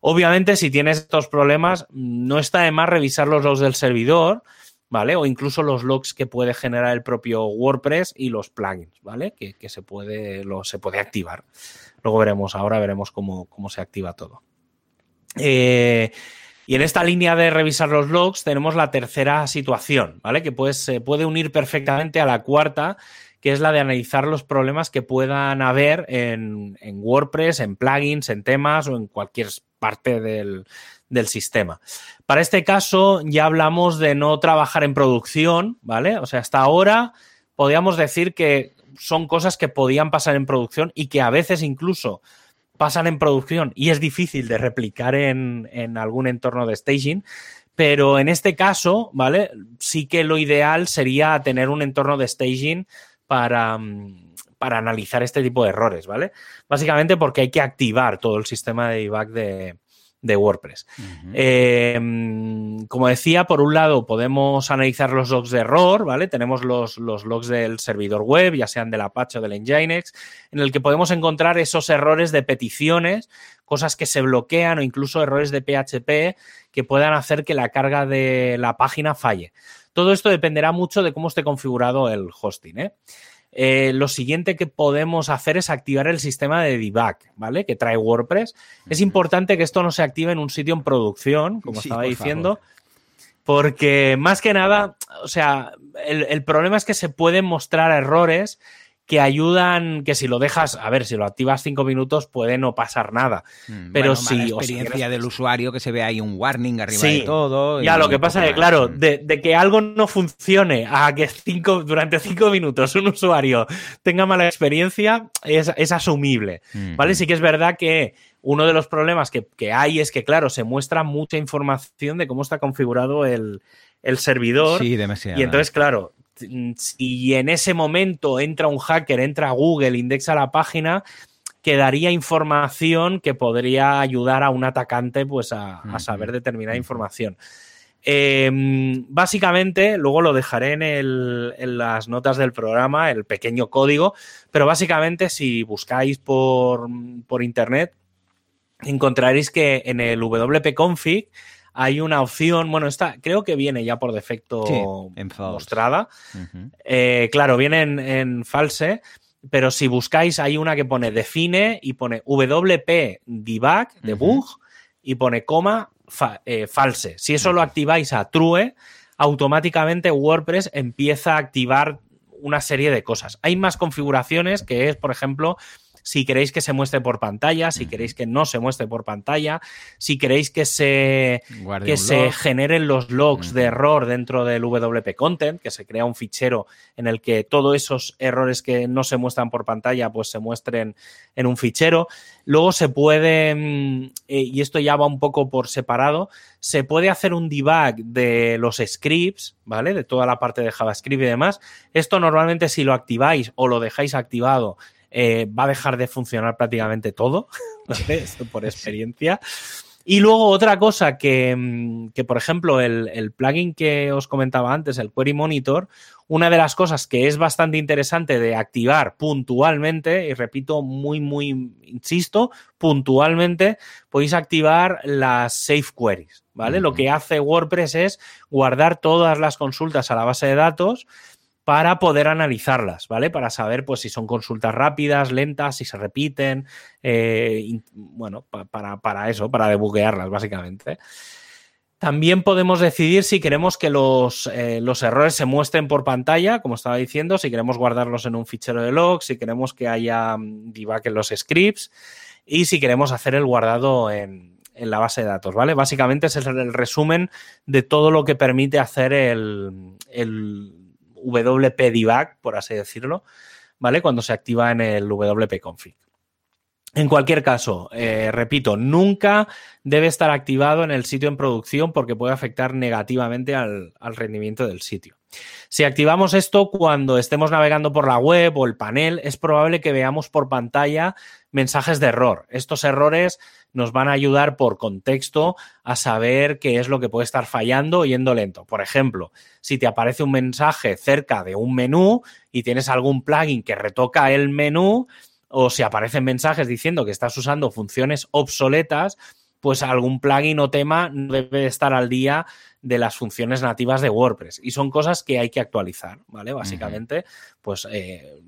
Obviamente, si tienes estos problemas, no está de más revisar los logs del servidor, ¿vale? O incluso los logs que puede generar el propio WordPress y los plugins, ¿vale? Que, se, puede, se puede activar. Luego veremos, ahora veremos cómo, se activa todo. Eh, y en esta línea de revisar los logs tenemos la tercera situación, ¿vale? Que pues, se puede unir perfectamente a la cuarta, que es la de analizar los problemas que puedan haber en, WordPress, en plugins, en temas o en cualquier parte del, sistema. Para este caso ya hablamos de no trabajar en producción, ¿vale? O sea, hasta ahora podríamos decir que son cosas que podían pasar en producción y que a veces incluso pasan en producción y es difícil de replicar en, algún entorno de staging. Pero en este caso, ¿vale? Sí que lo ideal sería tener un entorno de staging Mm, para, analizar este tipo de errores, ¿vale? Básicamente porque hay que activar todo el sistema de debug de, WordPress. Eh, mm, como decía, por un lado podemos analizar los logs de error, ¿vale? Tenemos los, los, logs del servidor web, ya sean del Apache o del Nginx, en el que podemos encontrar esos errores de peticiones, cosas que se bloquean o incluso errores de PHP que puedan hacer que la carga de la página falle. Todo esto dependerá mucho de cómo esté configurado el hosting. ¿eh? Eh, lo siguiente que podemos hacer es activar el sistema de debug, ¿vale? Que trae WordPress. Es importante que esto no se active en un sitio en producción, como estaba diciendo, porque más que nada, o sea, el, problema es que se pueden mostrar errores que ayudan, que si lo dejas, a ver, si lo activas cinco minutos puede no pasar nada. Mm, pero si... La experiencia del usuario que se ve ahí un warning arriba de todo. Ya, lo que pasa es que, claro, mm. de, que algo no funcione a que cinco, durante cinco minutos un usuario tenga mala experiencia es, asumible, ¿vale? Sí que es verdad que uno de los problemas que, hay es que, claro, se muestra mucha información de cómo está configurado el, el servidor. Sí, demasiado. Y entonces, claro, si en ese momento entra un hacker, entra a Google, indexa la página, quedaría información que podría ayudar a un atacante pues, a, saber determinada información. Em, básicamente, luego lo dejaré en, las notas del programa, el pequeño código, pero básicamente si buscáis por, por internet, encontraréis que en el wp-config hay una opción, bueno, esta creo que viene ya por defecto mostrada. Eh, claro, viene en, false, pero si buscáis hay una que pone define y pone WP debug, debug, y pone coma eh, false. Si eso lo activáis a true, automáticamente WordPress empieza a activar una serie de cosas. Hay más configuraciones que es, por ejemplo, si queréis que se muestre por pantalla, si queréis que no se muestre por pantalla, si queréis que se, que se generen los logs de error dentro del WP Content, que se crea un fichero en el que todos esos errores que no se muestran por pantalla, pues se muestren en un fichero. Luego se puede, mm, eh, y esto ya va un poco por separado, se puede hacer un debug de los scripts, ¿vale? De toda la parte de JavaScript y demás. Esto normalmente si lo activáis o lo dejáis activado eh, va a dejar de funcionar prácticamente todo, Esto por experiencia. Y luego otra cosa que, mm, por ejemplo, el, plugin que os comentaba antes, el Query Monitor, una de las cosas que es bastante interesante de activar puntualmente, y repito, muy, muy, insisto, puntualmente, podéis activar las safe queries, ¿vale? Lo que hace WordPress es guardar todas las consultas a la base de datos para poder analizarlas, ¿vale? Para saber pues si son consultas rápidas, lentas, si se repiten, eh, bueno, para, para, eso, para debuguearlas, básicamente. También podemos decidir si queremos que los, eh, los, errores se muestren por pantalla, como estaba diciendo, si queremos guardarlos en un fichero de log, si queremos que haya mm, debug en los scripts y si queremos hacer el guardado en, en la base de datos, ¿vale? Básicamente ese es el resumen de todo lo que permite hacer el, el WP debug, por así decirlo, ¿vale? Cuando se activa en el WP config. En cualquier caso, eh, repito, nunca debe estar activado en el sitio en producción porque puede afectar negativamente al, rendimiento del sitio. Si activamos esto cuando estemos navegando por la web o el panel, es probable que veamos por pantalla mensajes de error. Estos errores nos van a ayudar por contexto a saber qué es lo que puede estar fallando yendo lento. Por ejemplo, si te aparece un mensaje cerca de un menú y tienes algún plugin que retoca el menú, o si aparecen mensajes diciendo que estás usando funciones obsoletas, pues algún plugin o tema no debe estar al día de las funciones nativas de WordPress. Y son cosas que hay que actualizar, ¿vale? Básicamente, pues eh,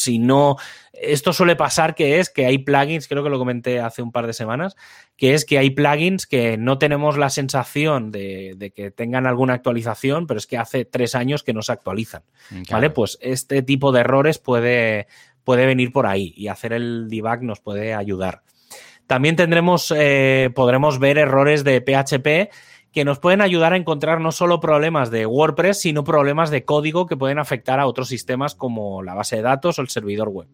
si no, esto suele pasar que es que hay plugins, creo que lo comenté hace un par de semanas, que es que hay plugins que no tenemos la sensación de, que tengan alguna actualización, pero es que hace tres años que no se actualizan, ¿vale? Pues este tipo de errores puede, puede venir por ahí y hacer el debug nos puede ayudar. También tendremos, eh, podremos ver errores de PHP que nos pueden ayudar a encontrar no solo problemas de WordPress, sino problemas de código que pueden afectar a otros sistemas como la base de datos o el servidor web.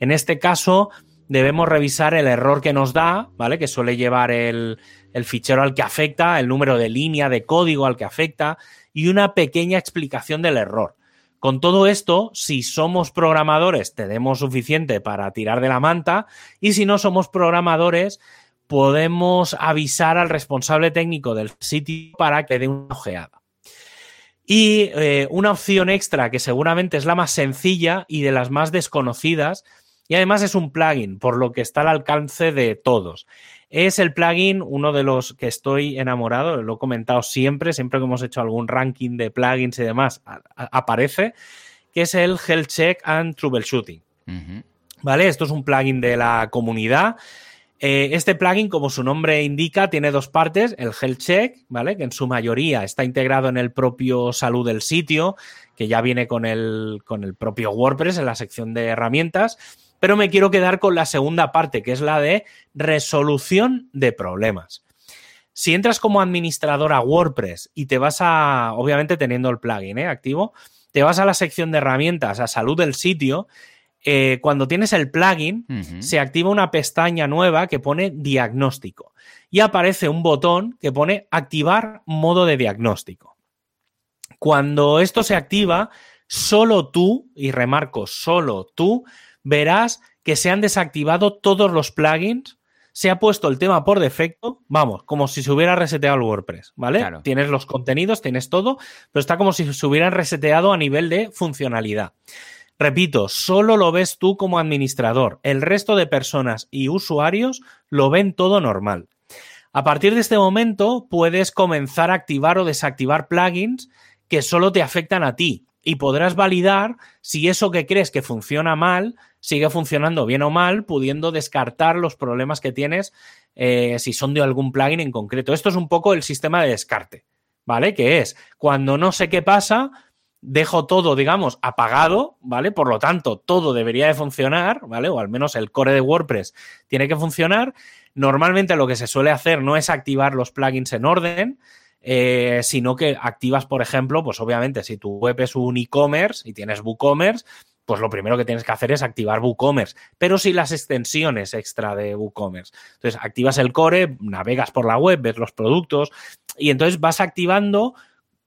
En este caso, debemos revisar el error que nos da, ¿vale? Que suele llevar el, el fichero al que afecta, el número de línea de código al que afecta y una pequeña explicación del error. Con todo esto, si somos programadores, tenemos suficiente para tirar de la manta y si no somos programadores, podemos avisar al responsable técnico del sitio para que dé una ojeada. Y eh, una opción extra que seguramente es la más sencilla y de las más desconocidas, y además es un plugin, por lo que está al alcance de todos. Es el plugin, uno de los que estoy enamorado, lo he comentado siempre, siempre que hemos hecho algún ranking de plugins y demás, aparece, que es el Health Check and Troubleshooting. ¿Vale? Esto es un plugin de la comunidad. Eh, este plugin, como su nombre indica, tiene dos partes, el Health Check, ¿vale? Que en su mayoría está integrado en el propio salud del sitio, que ya viene con el, con el propio WordPress en la sección de herramientas pero me quiero quedar con la segunda parte, que es la de resolución de problemas. Si entras como administrador a WordPress y te vas a, obviamente teniendo el plugin ¿eh? activo, te vas a la sección de herramientas, a salud del sitio, eh, cuando tienes el plugin, se activa una pestaña nueva que pone diagnóstico y aparece un botón que pone activar modo de diagnóstico. Cuando esto se activa, solo tú, y remarco, solo tú, verás que se han desactivado todos los plugins, se ha puesto el tema por defecto, vamos, como si se hubiera reseteado el WordPress, ¿vale? Tienes los contenidos, tienes todo, pero está como si se hubieran reseteado a nivel de funcionalidad. Repito, solo lo ves tú como administrador. El resto de personas y usuarios lo ven todo normal. A partir de este momento puedes comenzar a activar o desactivar plugins que solo te afectan a ti y podrás validar si eso que crees que funciona mal sigue funcionando bien o mal, pudiendo descartar los problemas que tienes eh, si son de algún plugin en concreto. Esto es un poco el sistema de descarte, ¿vale? Que es cuando no sé qué pasa, dejo todo, digamos, apagado, ¿vale? Por lo tanto, todo debería de funcionar, ¿vale? O al menos el core de WordPress tiene que funcionar. Normalmente lo que se suele hacer no es activar los plugins en orden, eh, sino que activas, por ejemplo, pues obviamente si tu web es un e-commerce y tienes WooCommerce, pues lo primero que tienes que hacer es activar WooCommerce, pero sí las extensiones extra de WooCommerce. Entonces, activas el core, navegas por la web, ves los productos y entonces vas activando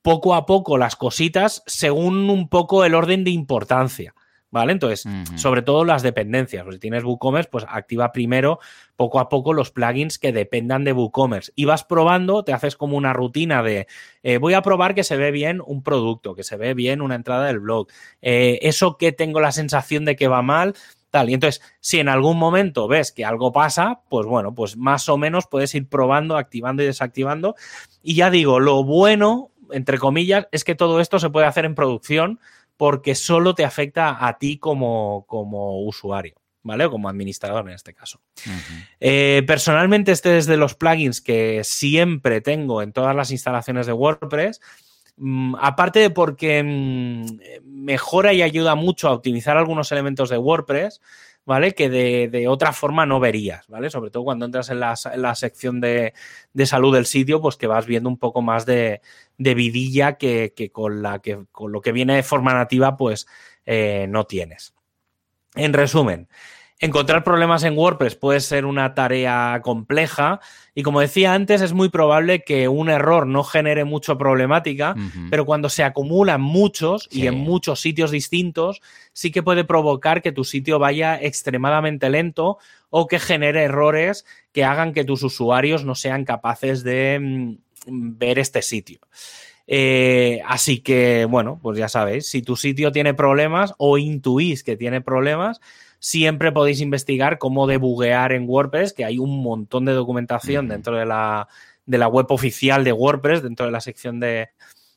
poco a poco las cositas según un poco el orden de importancia. ¿Vale? Entonces, sobre todo las dependencias. Pues si tienes WooCommerce, pues activa primero poco a poco los plugins que dependan de WooCommerce. Y vas probando, te haces como una rutina de eh, voy a probar que se ve bien un producto, que se ve bien una entrada del blog. Eh, eso que tengo la sensación de que va mal, tal. Y entonces, si en algún momento ves que algo pasa, pues bueno, pues más o menos puedes ir probando, activando y desactivando. Y ya digo, lo bueno, entre comillas, es que todo esto se puede hacer en producción porque solo te afecta a ti como, como usuario. ¿vale? O como administrador en este caso. Eh, personalmente, este es de los plugins que siempre tengo en todas las instalaciones de WordPress. Mm, aparte de porque mm, mejora y ayuda mucho a optimizar algunos elementos de WordPress, ¿vale? Que de, otra forma no verías, ¿vale? Sobre todo cuando entras en la, sección de, salud del sitio, pues que vas viendo un poco más de, vidilla que, con la que con lo que viene de forma nativa, pues eh, no tienes. En resumen, Encontrar problemas en WordPress puede ser una tarea compleja. Y como decía antes, es muy probable que un error no genere mucha problemática, pero cuando se acumulan muchos y en muchos sitios distintos, sí que puede provocar que tu sitio vaya extremadamente lento o que genere errores que hagan que tus usuarios no sean capaces de mm, ver este sitio. Eh, así que, bueno, pues ya sabéis, si tu sitio tiene problemas o intuís que tiene problemas, siempre podéis investigar cómo debuguear en WordPress, que hay un montón de documentación dentro de la, de la, web oficial de WordPress, dentro de la sección de,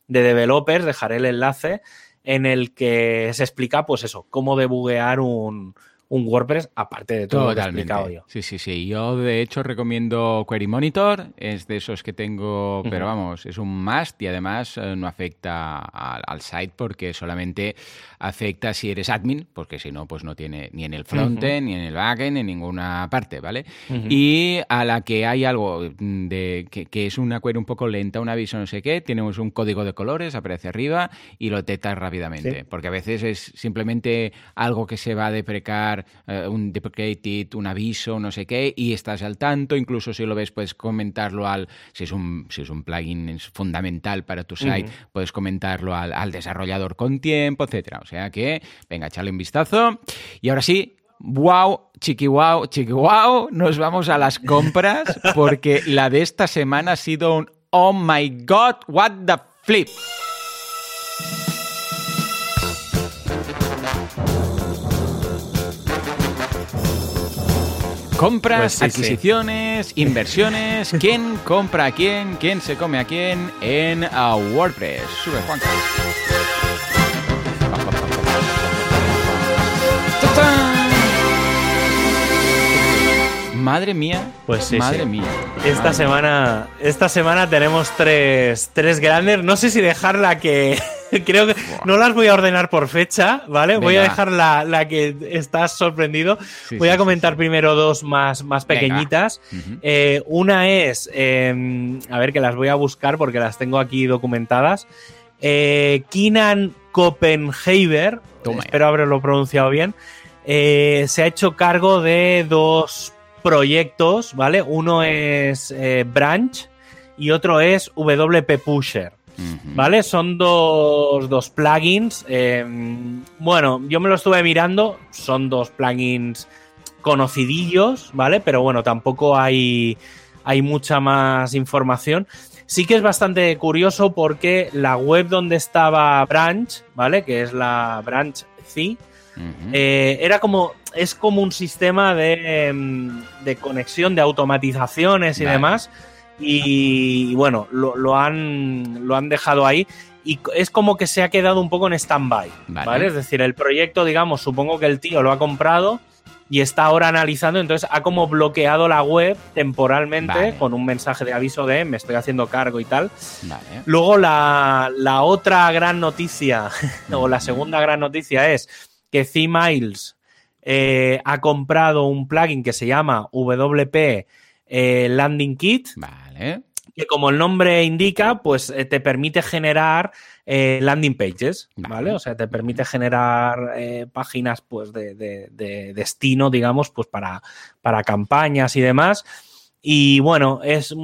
de developers, dejaré el enlace en el que se explica, pues eso, cómo debuguear un, un WordPress aparte de todo Totalmente. lo que he Sí, sí, sí. Yo de hecho recomiendo Query Monitor, es de esos que tengo, pero vamos, es un must y además eh, no afecta al, site porque solamente afecta si eres admin, porque si no, pues no tiene ni en el frontend, ni en el backend, en ninguna parte, ¿vale? Y a la que hay algo de que, es una query un poco lenta, un aviso no sé qué, tenemos un código de colores, aparece arriba y lo detectas rápidamente, porque a veces es simplemente algo que se va a deprecar eh, un deprecated, un aviso, no sé qué, y estás al tanto, incluso si lo ves puedes comentarlo al, si es un, si es un plugin fundamental para tu site, puedes comentarlo al, desarrollador con tiempo, etcétera. O sea que, venga, echarle un vistazo. Y ahora sí, wow, chiqui wow, chiqui wow, nos vamos a las compras porque la de esta semana ha sido un oh my god, what the flip. Compras, pues adquisiciones, inversiones, quién compra a quién, quién se come a quién en WordPress. Sube, Juanca. Madre mía, pues sí, madre mía. Esta semana, esta semana tenemos tres, tres grandes. No sé si dejarla que Creo que no las voy a ordenar por fecha, ¿vale? voy a dejar la, que estás sorprendido. voy a comentar primero dos más, más pequeñitas. Eh, una es, em, a ver que las voy a buscar porque las tengo aquí documentadas. Eh, Kinan Copenhaver, espero haberlo pronunciado bien, eh, se ha hecho cargo de dos proyectos, ¿vale? Uno es Branch y otro es WP Pusher. ¿Vale? Son dos, plugins. Em, bueno, yo me lo estuve mirando. Son dos plugins conocidillos, ¿vale? Pero bueno, tampoco hay, hay mucha más información. Sí que es bastante curioso porque la web donde estaba Branch, ¿vale? Que es la Branch C, eh, era como. Es como un sistema de, em, conexión, de automatizaciones y demás y, bueno, lo, han, lo han dejado ahí y es como que se ha quedado un poco en stand-by, vale. Es decir, el proyecto, digamos, supongo que el tío lo ha comprado y está ahora analizando, entonces ha como bloqueado la web temporalmente con un mensaje de aviso de me estoy haciendo cargo y tal. Luego la, otra gran noticia, o la segunda gran noticia es que C-Miles eh, ha comprado un plugin que se llama WP eh, Landing Kit. Vale. Que como el nombre indica, pues eh, te permite generar eh, landing pages, vale. O sea, te permite generar páginas pues de, destino, digamos, pues para, para campañas y demás. Y bueno, es,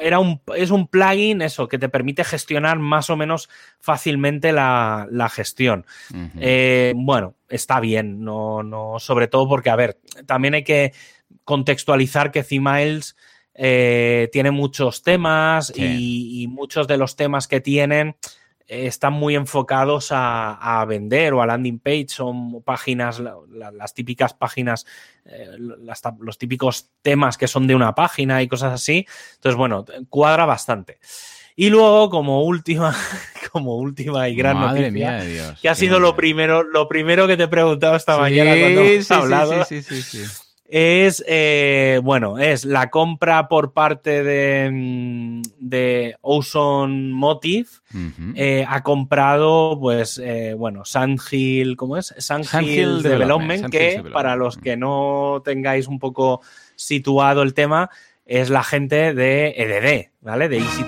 era un, es un plugin eso que te permite gestionar más o menos fácilmente la, gestión. bueno, está bien, no, no, sobre todo porque, a ver, también hay que contextualizar que C-Miles eh, tiene muchos temas y, muchos de los temas que tienen eh, están muy enfocados a, vender o a landing page, son páginas, las típicas páginas, eh, los típicos temas que son de una página y cosas así. Entonces, bueno, cuadra bastante. Y luego, como última, como última y gran Madre noticia, mía de Dios, que ha sido lo primero, lo primero que te he preguntado esta mañana cuando hemos sí, hablado. Sí, sí, sí, sí es, eh, bueno, es la compra por parte de, mm, de Ocean Motive. eh, ha comprado, pues, eh, bueno, Sandhill, ¿cómo es? Sandhill, Development, que para los que no tengáis un poco situado el tema, es la gente de EDD, ¿vale? De Easy,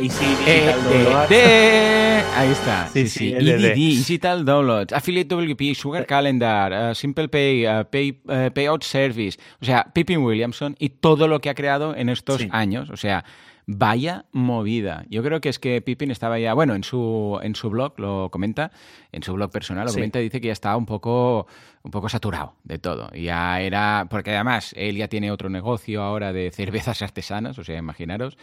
Easy Digital EDD. Ahí está. Sí, sí. EDD, Digital Downloads, Affiliate WP, Sugar Calendar, uh, Simple Pay, uh, Pay uh, Payout Service. O sea, Pippin Williamson y todo lo que ha creado en estos años. O sea, Vaya movida. Yo creo que es que Pippin estaba ya, bueno, en su, en su blog lo comenta, en su blog personal lo comenta, dice que ya estaba un poco, un poco saturado de todo. Ya era, porque además él ya tiene otro negocio ahora de cervezas artesanas, o sea, imaginaros.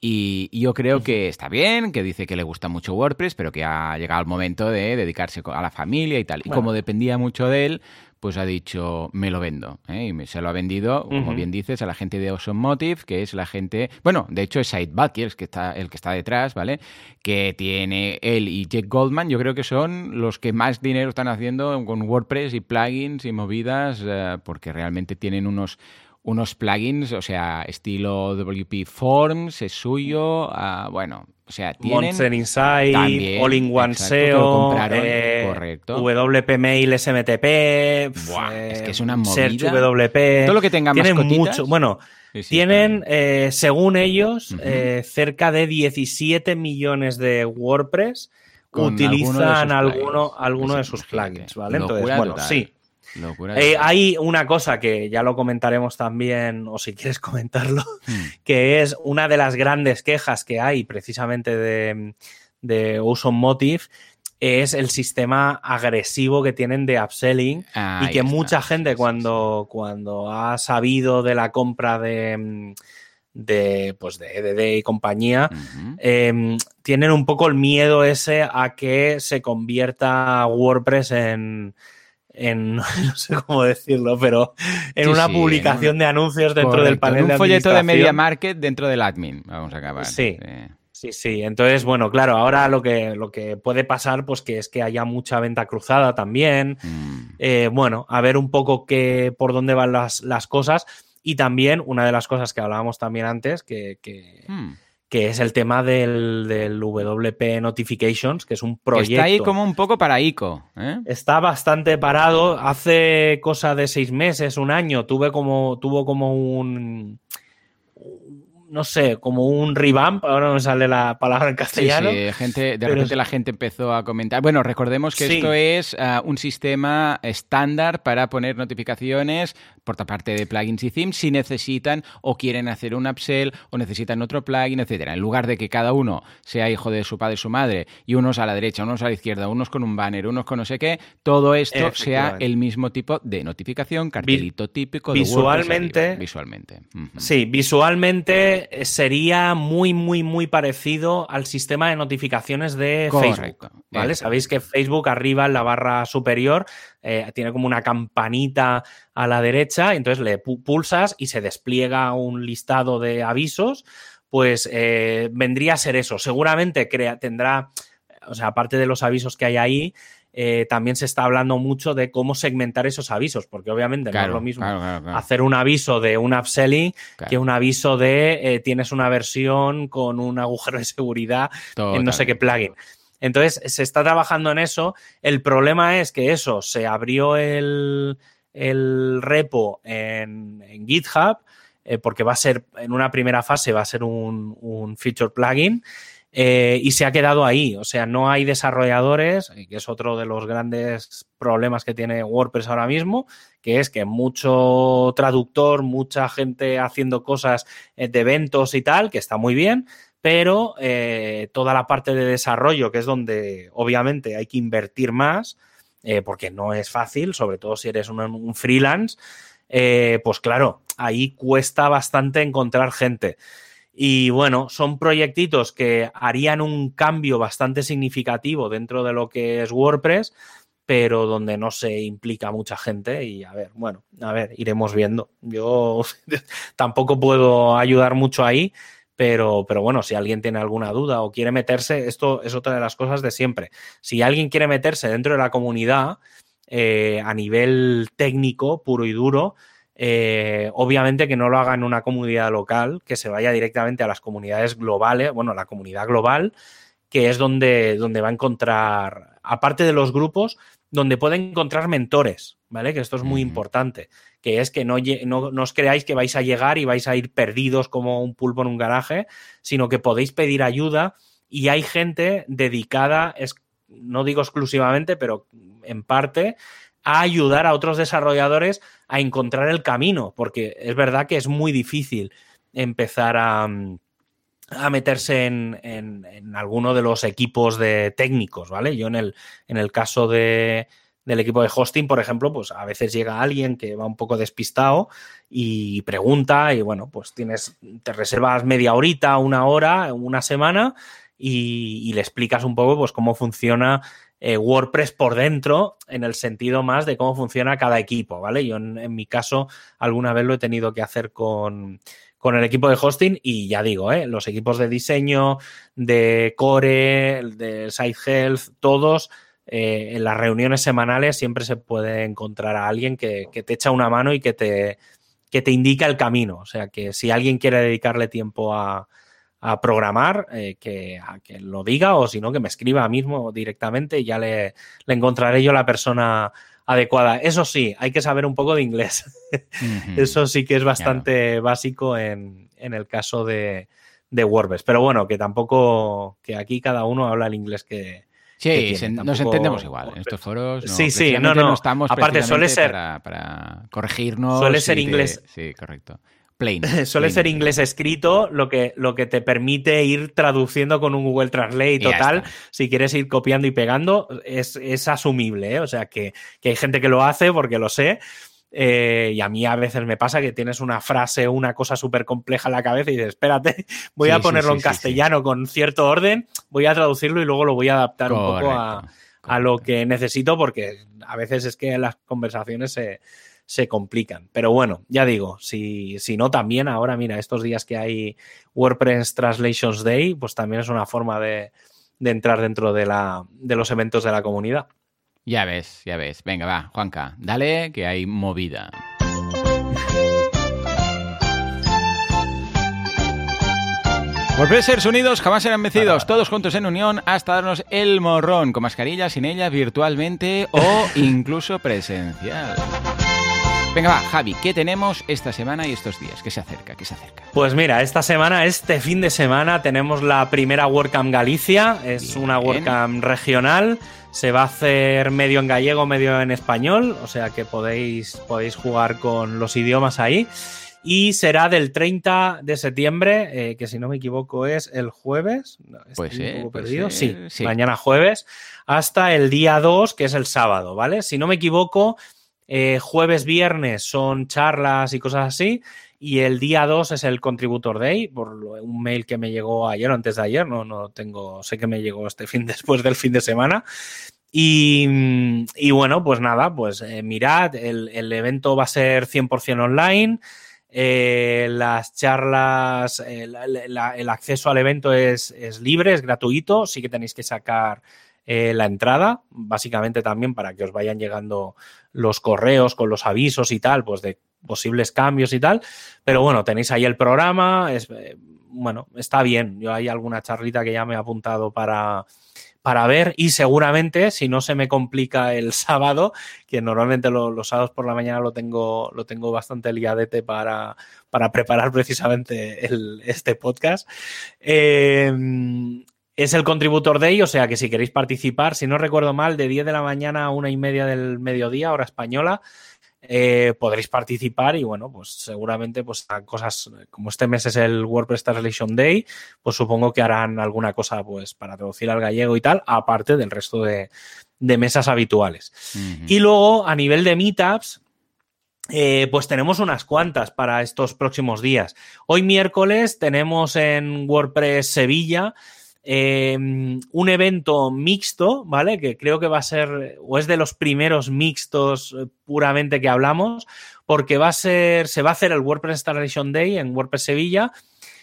Y, yo creo que está bien, que dice que le gusta mucho WordPress, pero que ha llegado el momento de dedicarse a la familia y tal. Y como dependía mucho de él, pues ha dicho, me lo vendo. ¿eh? Y se lo ha vendido, como bien dices, a la gente de Awesome Motive, que es la gente, bueno, de hecho es Said que está, el que está detrás, ¿vale? Que tiene él y Jack Goldman, yo creo que son los que más dinero están haciendo con WordPress y plugins y movidas, eh, porque realmente tienen unos unos plugins, o sea, estilo WP Forms, es suyo, uh, bueno, o sea, tienen... Monster Insight, All-in-One SEO, eh, correcto. WP Mail SMTP, Buah, es que es una movida. WP. Todo lo que tenga tienen mascotitas. mucho, bueno, tienen, eh, según ellos, eh, cerca de 17 millones de WordPress utilizan alguno, alguno de sus plugins, ¿vale? Entonces, bueno, sí. Eh, hay una cosa que ya lo comentaremos también, o si quieres comentarlo, hmm. que es una de las grandes quejas que hay precisamente de, de Motive, es el sistema agresivo que tienen de upselling y que mucha gente cuando, cuando ha sabido de la compra de de, pues de EDD y compañía, em, tienen un poco el miedo ese a que se convierta WordPress en, en, no sé cómo decirlo, pero en una publicación de anuncios dentro del panel de Un folleto de Media Market dentro del admin, vamos a acabar. Sí. Sí, sí. Entonces, bueno, claro, ahora lo que, lo que puede pasar, pues que es que haya mucha venta cruzada también. Mm. Eh, bueno, a ver un poco qué, por dónde van las, las, cosas. Y también, una de las cosas que hablábamos también antes, que, que, mm que es el tema del, WP Notifications, que es un proyecto. Está ahí como un poco para ICO. ¿eh? Está bastante parado. Hace cosa de seis meses, un año, tuve como, tuvo como un no sé, como un revamp, ahora no me sale la palabra en castellano. Sí, gente, de repente la gente empezó a comentar. Bueno, recordemos que esto es ah, un sistema estándar para poner notificaciones por parte de plugins y themes si necesitan o quieren hacer un upsell o necesitan otro plugin, etcétera. En lugar de que cada uno sea hijo de su padre y su madre y unos a la derecha, unos a la izquierda, unos con un banner, unos con no sé qué, todo esto sea el mismo tipo de notificación, cartelito típico de visualmente, visualmente. Sí, visualmente sería muy, muy, muy parecido al sistema de notificaciones de Facebook. ¿vale? Sabéis que Facebook arriba en la barra superior eh, tiene como una campanita a la derecha, entonces le pulsas y se despliega un listado de avisos. Pues eh, vendría a ser eso. Seguramente tendrá, o sea, aparte de los avisos que hay ahí, eh, también se está hablando mucho de cómo segmentar esos avisos, porque obviamente no es lo mismo hacer un aviso de un upselling que un aviso de eh, tienes una versión con un agujero de seguridad en no sé qué plugin. Entonces, se está trabajando en eso. El problema es que eso, se abrió el, repo en, GitHub, eh, porque va a ser, en una primera fase, va a ser un, feature plugin. Eh, y se ha quedado ahí. O sea, no hay desarrolladores, que es otro de los grandes problemas que tiene WordPress ahora mismo, que es que mucho traductor, mucha gente haciendo cosas eh, de eventos y tal, que está muy bien, pero eh, toda la parte de desarrollo, que es donde obviamente hay que invertir más, porque no es fácil, sobre todo si eres un freelance, pues claro, ahí cuesta bastante encontrar gente. Y bueno, son proyectitos que harían un cambio bastante significativo dentro de lo que es WordPress, pero donde no se implica mucha gente. Y a ver, bueno, a ver, iremos viendo. Yo tampoco puedo ayudar mucho ahí, Pero, pero bueno, si alguien tiene alguna duda o quiere meterse, esto es otra de las cosas de siempre. Si alguien quiere meterse dentro de la comunidad eh, a nivel técnico, puro y duro, eh, obviamente que no lo haga en una comunidad local, que se vaya directamente a las comunidades globales, bueno, la comunidad global, que es donde, donde va a encontrar, aparte de los grupos, donde puede encontrar mentores, ¿vale? Que esto es muy importante, que es que no, no, os creáis que vais a llegar y vais a ir perdidos como un pulpo en un garaje, sino que podéis pedir ayuda y hay gente dedicada, es, no digo exclusivamente, pero en parte, a ayudar a otros desarrolladores a encontrar el camino, porque es verdad que es muy difícil empezar a, a meterse en, en, alguno de los equipos de técnicos, ¿vale? Yo en el, en el caso de, del equipo de hosting, por ejemplo, pues a veces llega alguien que va un poco despistado y pregunta y bueno, pues tienes, te reservas media horita, una hora, una semana y, le explicas un poco pues cómo funciona eh, WordPress por dentro en el sentido más de cómo funciona cada equipo, ¿vale? Yo en, mi caso alguna vez lo he tenido que hacer con, con el equipo de hosting y ya digo, ¿eh? los equipos de diseño, de core, de site health, todos eh, en las reuniones semanales siempre se puede encontrar a alguien que, que, te echa una mano y que te, que te indica el camino. O sea que si alguien quiere dedicarle tiempo a, a programar, eh, que, a que lo diga o si no, que me escriba mismo directamente y ya le, le, encontraré yo la persona adecuada. Eso sí, hay que saber un poco de inglés. Eso sí que es bastante básico en, en, el caso de, de WordPress. Pero bueno, que tampoco, que aquí cada uno habla el inglés que, Sí, nos entendemos igual. En estos foros no, sí, sí, no, no. estamos Aparte, suele ser para, para corregirnos. Suele ser inglés. Sí, correcto. Suele ser inglés escrito, lo que, lo que te permite ir traduciendo con un Google Translate total. Si quieres ir copiando y pegando, es, es asumible. ¿eh? O sea, que, que, hay gente que lo hace porque lo sé. Eh, y a mí a veces me pasa que tienes una frase o una cosa súper compleja en la cabeza y dices, espérate, voy a ponerlo en castellano con cierto orden, voy a traducirlo y luego lo voy a adaptar un poco a, a, lo que necesito porque a veces es que las conversaciones se, se complican. Pero bueno, ya digo, si, si no también ahora, mira, estos días que hay WordPress Translations Day, pues también es una forma de, de entrar dentro de, la, de los eventos de la comunidad. Ya ves, ya ves. Venga, va, Juanca, dale que hay movida. WordPressers unidos jamás serán vencidos, todos juntos en unión hasta darnos el morrón, con mascarilla, sin ella, virtualmente o incluso presencial. Venga, va, Javi, ¿qué tenemos esta semana y estos días? ¿Qué se acerca? ¿Qué se acerca? Pues mira, esta semana, este fin de semana, tenemos la primera WordCamp Galicia. Es una WordCamp regional. Se va a hacer medio en gallego, medio en español. O sea que podéis, podéis jugar con los idiomas ahí. Y será del 30 de septiembre, eh, que si no me equivoco es el jueves. pues sí, un poco perdido. sí, mañana jueves, hasta el día 2, que es el sábado, ¿vale? Si no me equivoco, eh, jueves, viernes son charlas y cosas así. Y el día 2 es el Contributor Day, por un mail que me llegó ayer o antes de ayer, no, no tengo, sé que me llegó este fin después del fin de semana. Y, y bueno, pues nada, pues eh, mirad, el, el, evento va a ser 100% online. Eh, las charlas, eh, el acceso al evento es, es, libre, es gratuito, sí que tenéis que sacar la entrada, básicamente también para que os vayan llegando los correos con los avisos y tal, pues de posibles cambios y tal. Pero bueno, tenéis ahí el programa, es, eh, bueno, está bien. Yo hay alguna charlita que ya me he apuntado para, para ver y seguramente si no se me complica el sábado, que normalmente los sábados por la mañana lo tengo, lo tengo bastante liadete para, para preparar precisamente el, este podcast, eh, es el Contributor Day, o sea que si queréis participar, si no recuerdo mal, de 10 de la mañana a una y media del mediodía, hora española, eh, podréis participar y bueno, pues seguramente pues cosas como este mes es el WordPress Translation Day, pues supongo que harán alguna cosa pues para traducir al gallego y tal, aparte del resto de, de mesas habituales. Y luego a nivel de meetups, eh, pues tenemos unas cuantas para estos próximos días. Hoy miércoles tenemos en WordPress Sevilla Em, un evento mixto, ¿vale? Que creo que va a ser, o es de los primeros mixtos eh, puramente que hablamos, porque va a ser, se va a hacer el WordPress Installation Day en WordPress Sevilla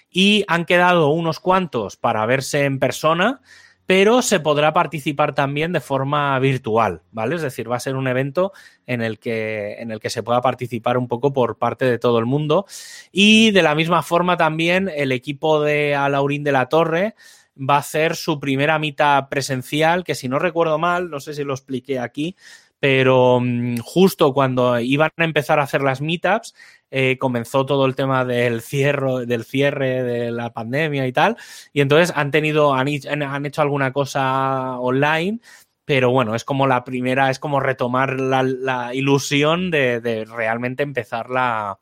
y han quedado unos cuantos para verse en persona pero se podrá participar también de forma virtual, ¿vale? Es decir, va a ser un evento en el que, en el que se pueda participar un poco por parte de todo el mundo. Y de la misma forma también el equipo de Alaurín de la Torre va a hacer su primera mitad presencial, que si no recuerdo mal, no sé si lo expliqué aquí, pero mm, justo cuando iban a empezar a hacer las meetups, eh, comenzó todo el tema del cierre, del cierre de la pandemia y tal, y entonces han tenido, han, hecho alguna cosa online, pero bueno, es como la primera, es como retomar la, ilusión de, realmente empezar la,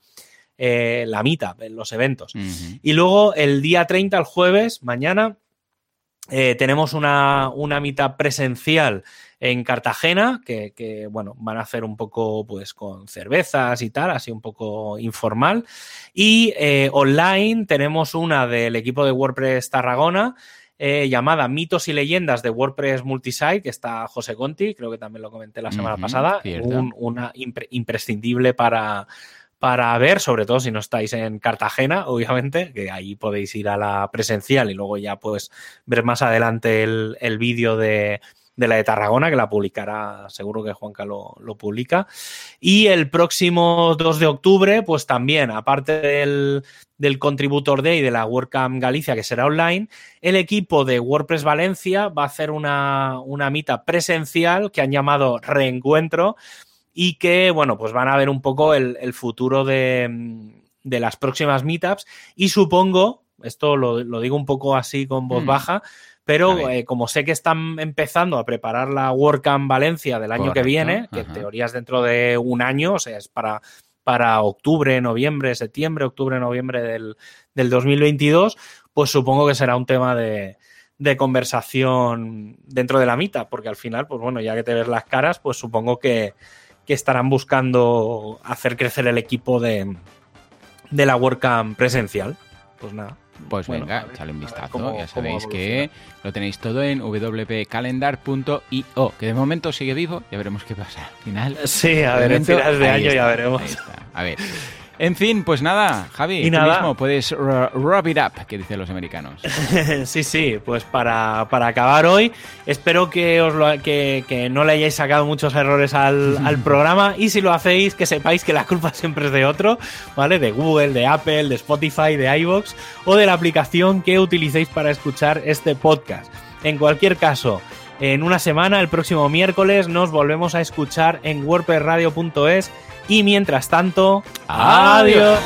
eh, la meetup, los eventos. Y luego el día 30, el jueves, mañana, eh, tenemos una, una mitad presencial en Cartagena, que, bueno, van a hacer un poco pues con cervezas y tal, así un poco informal. Y eh, online tenemos una del equipo de WordPress Tarragona. Eh, llamada Mitos y Leyendas de WordPress Multisite, que está José Conti, creo que también lo comenté la semana pasada, una imprescindible para, para ver, sobre todo si no estáis en Cartagena, obviamente, que ahí podéis ir a la presencial y luego ya pues ver más adelante el, vídeo de, la de Tarragona, que la publicará, seguro que Juanca lo, lo, publica. Y el próximo 2 de octubre, pues también, aparte del, del Contributor Day de la WordCamp Galicia, que será online, el equipo de WordPress Valencia va a hacer una, una mitad presencial que han llamado Reencuentro, y que, bueno, pues van a ver un poco el, futuro de, las próximas meetups. Y supongo, esto lo, digo un poco así con voz mm. baja, pero eh, como sé que están empezando a preparar la WordCamp Valencia del año que viene, que en teoría es dentro de un año, o sea, es para, para octubre, noviembre, septiembre, octubre, noviembre del, del 2022, pues supongo que será un tema de, de conversación dentro de la mitad, porque al final, pues bueno, ya que te ves las caras, pues supongo que, que estarán buscando hacer crecer el equipo de, de la WordCamp presencial. Pues nada. Pues venga, echale un vistazo. ya sabéis que lo tenéis todo en wpcalendar.io, que de momento sigue vivo. Ya veremos qué pasa al final. Sí, a ver, en de año ya veremos. A ver. En fin, pues nada, Javi, y tú nada. mismo puedes wrap it up, que dicen los americanos. sí, sí, pues para, acabar hoy, espero que, os lo, que, no le hayáis sacado muchos errores al, programa y si lo hacéis, que sepáis que la culpa siempre es de otro, ¿vale? De Google, de Apple, de Spotify, de iVoox o de la aplicación que utilicéis para escuchar este podcast. En cualquier caso, en una semana, el próximo miércoles, nos volvemos a escuchar en wordpressradio.es y mientras tanto, adiós.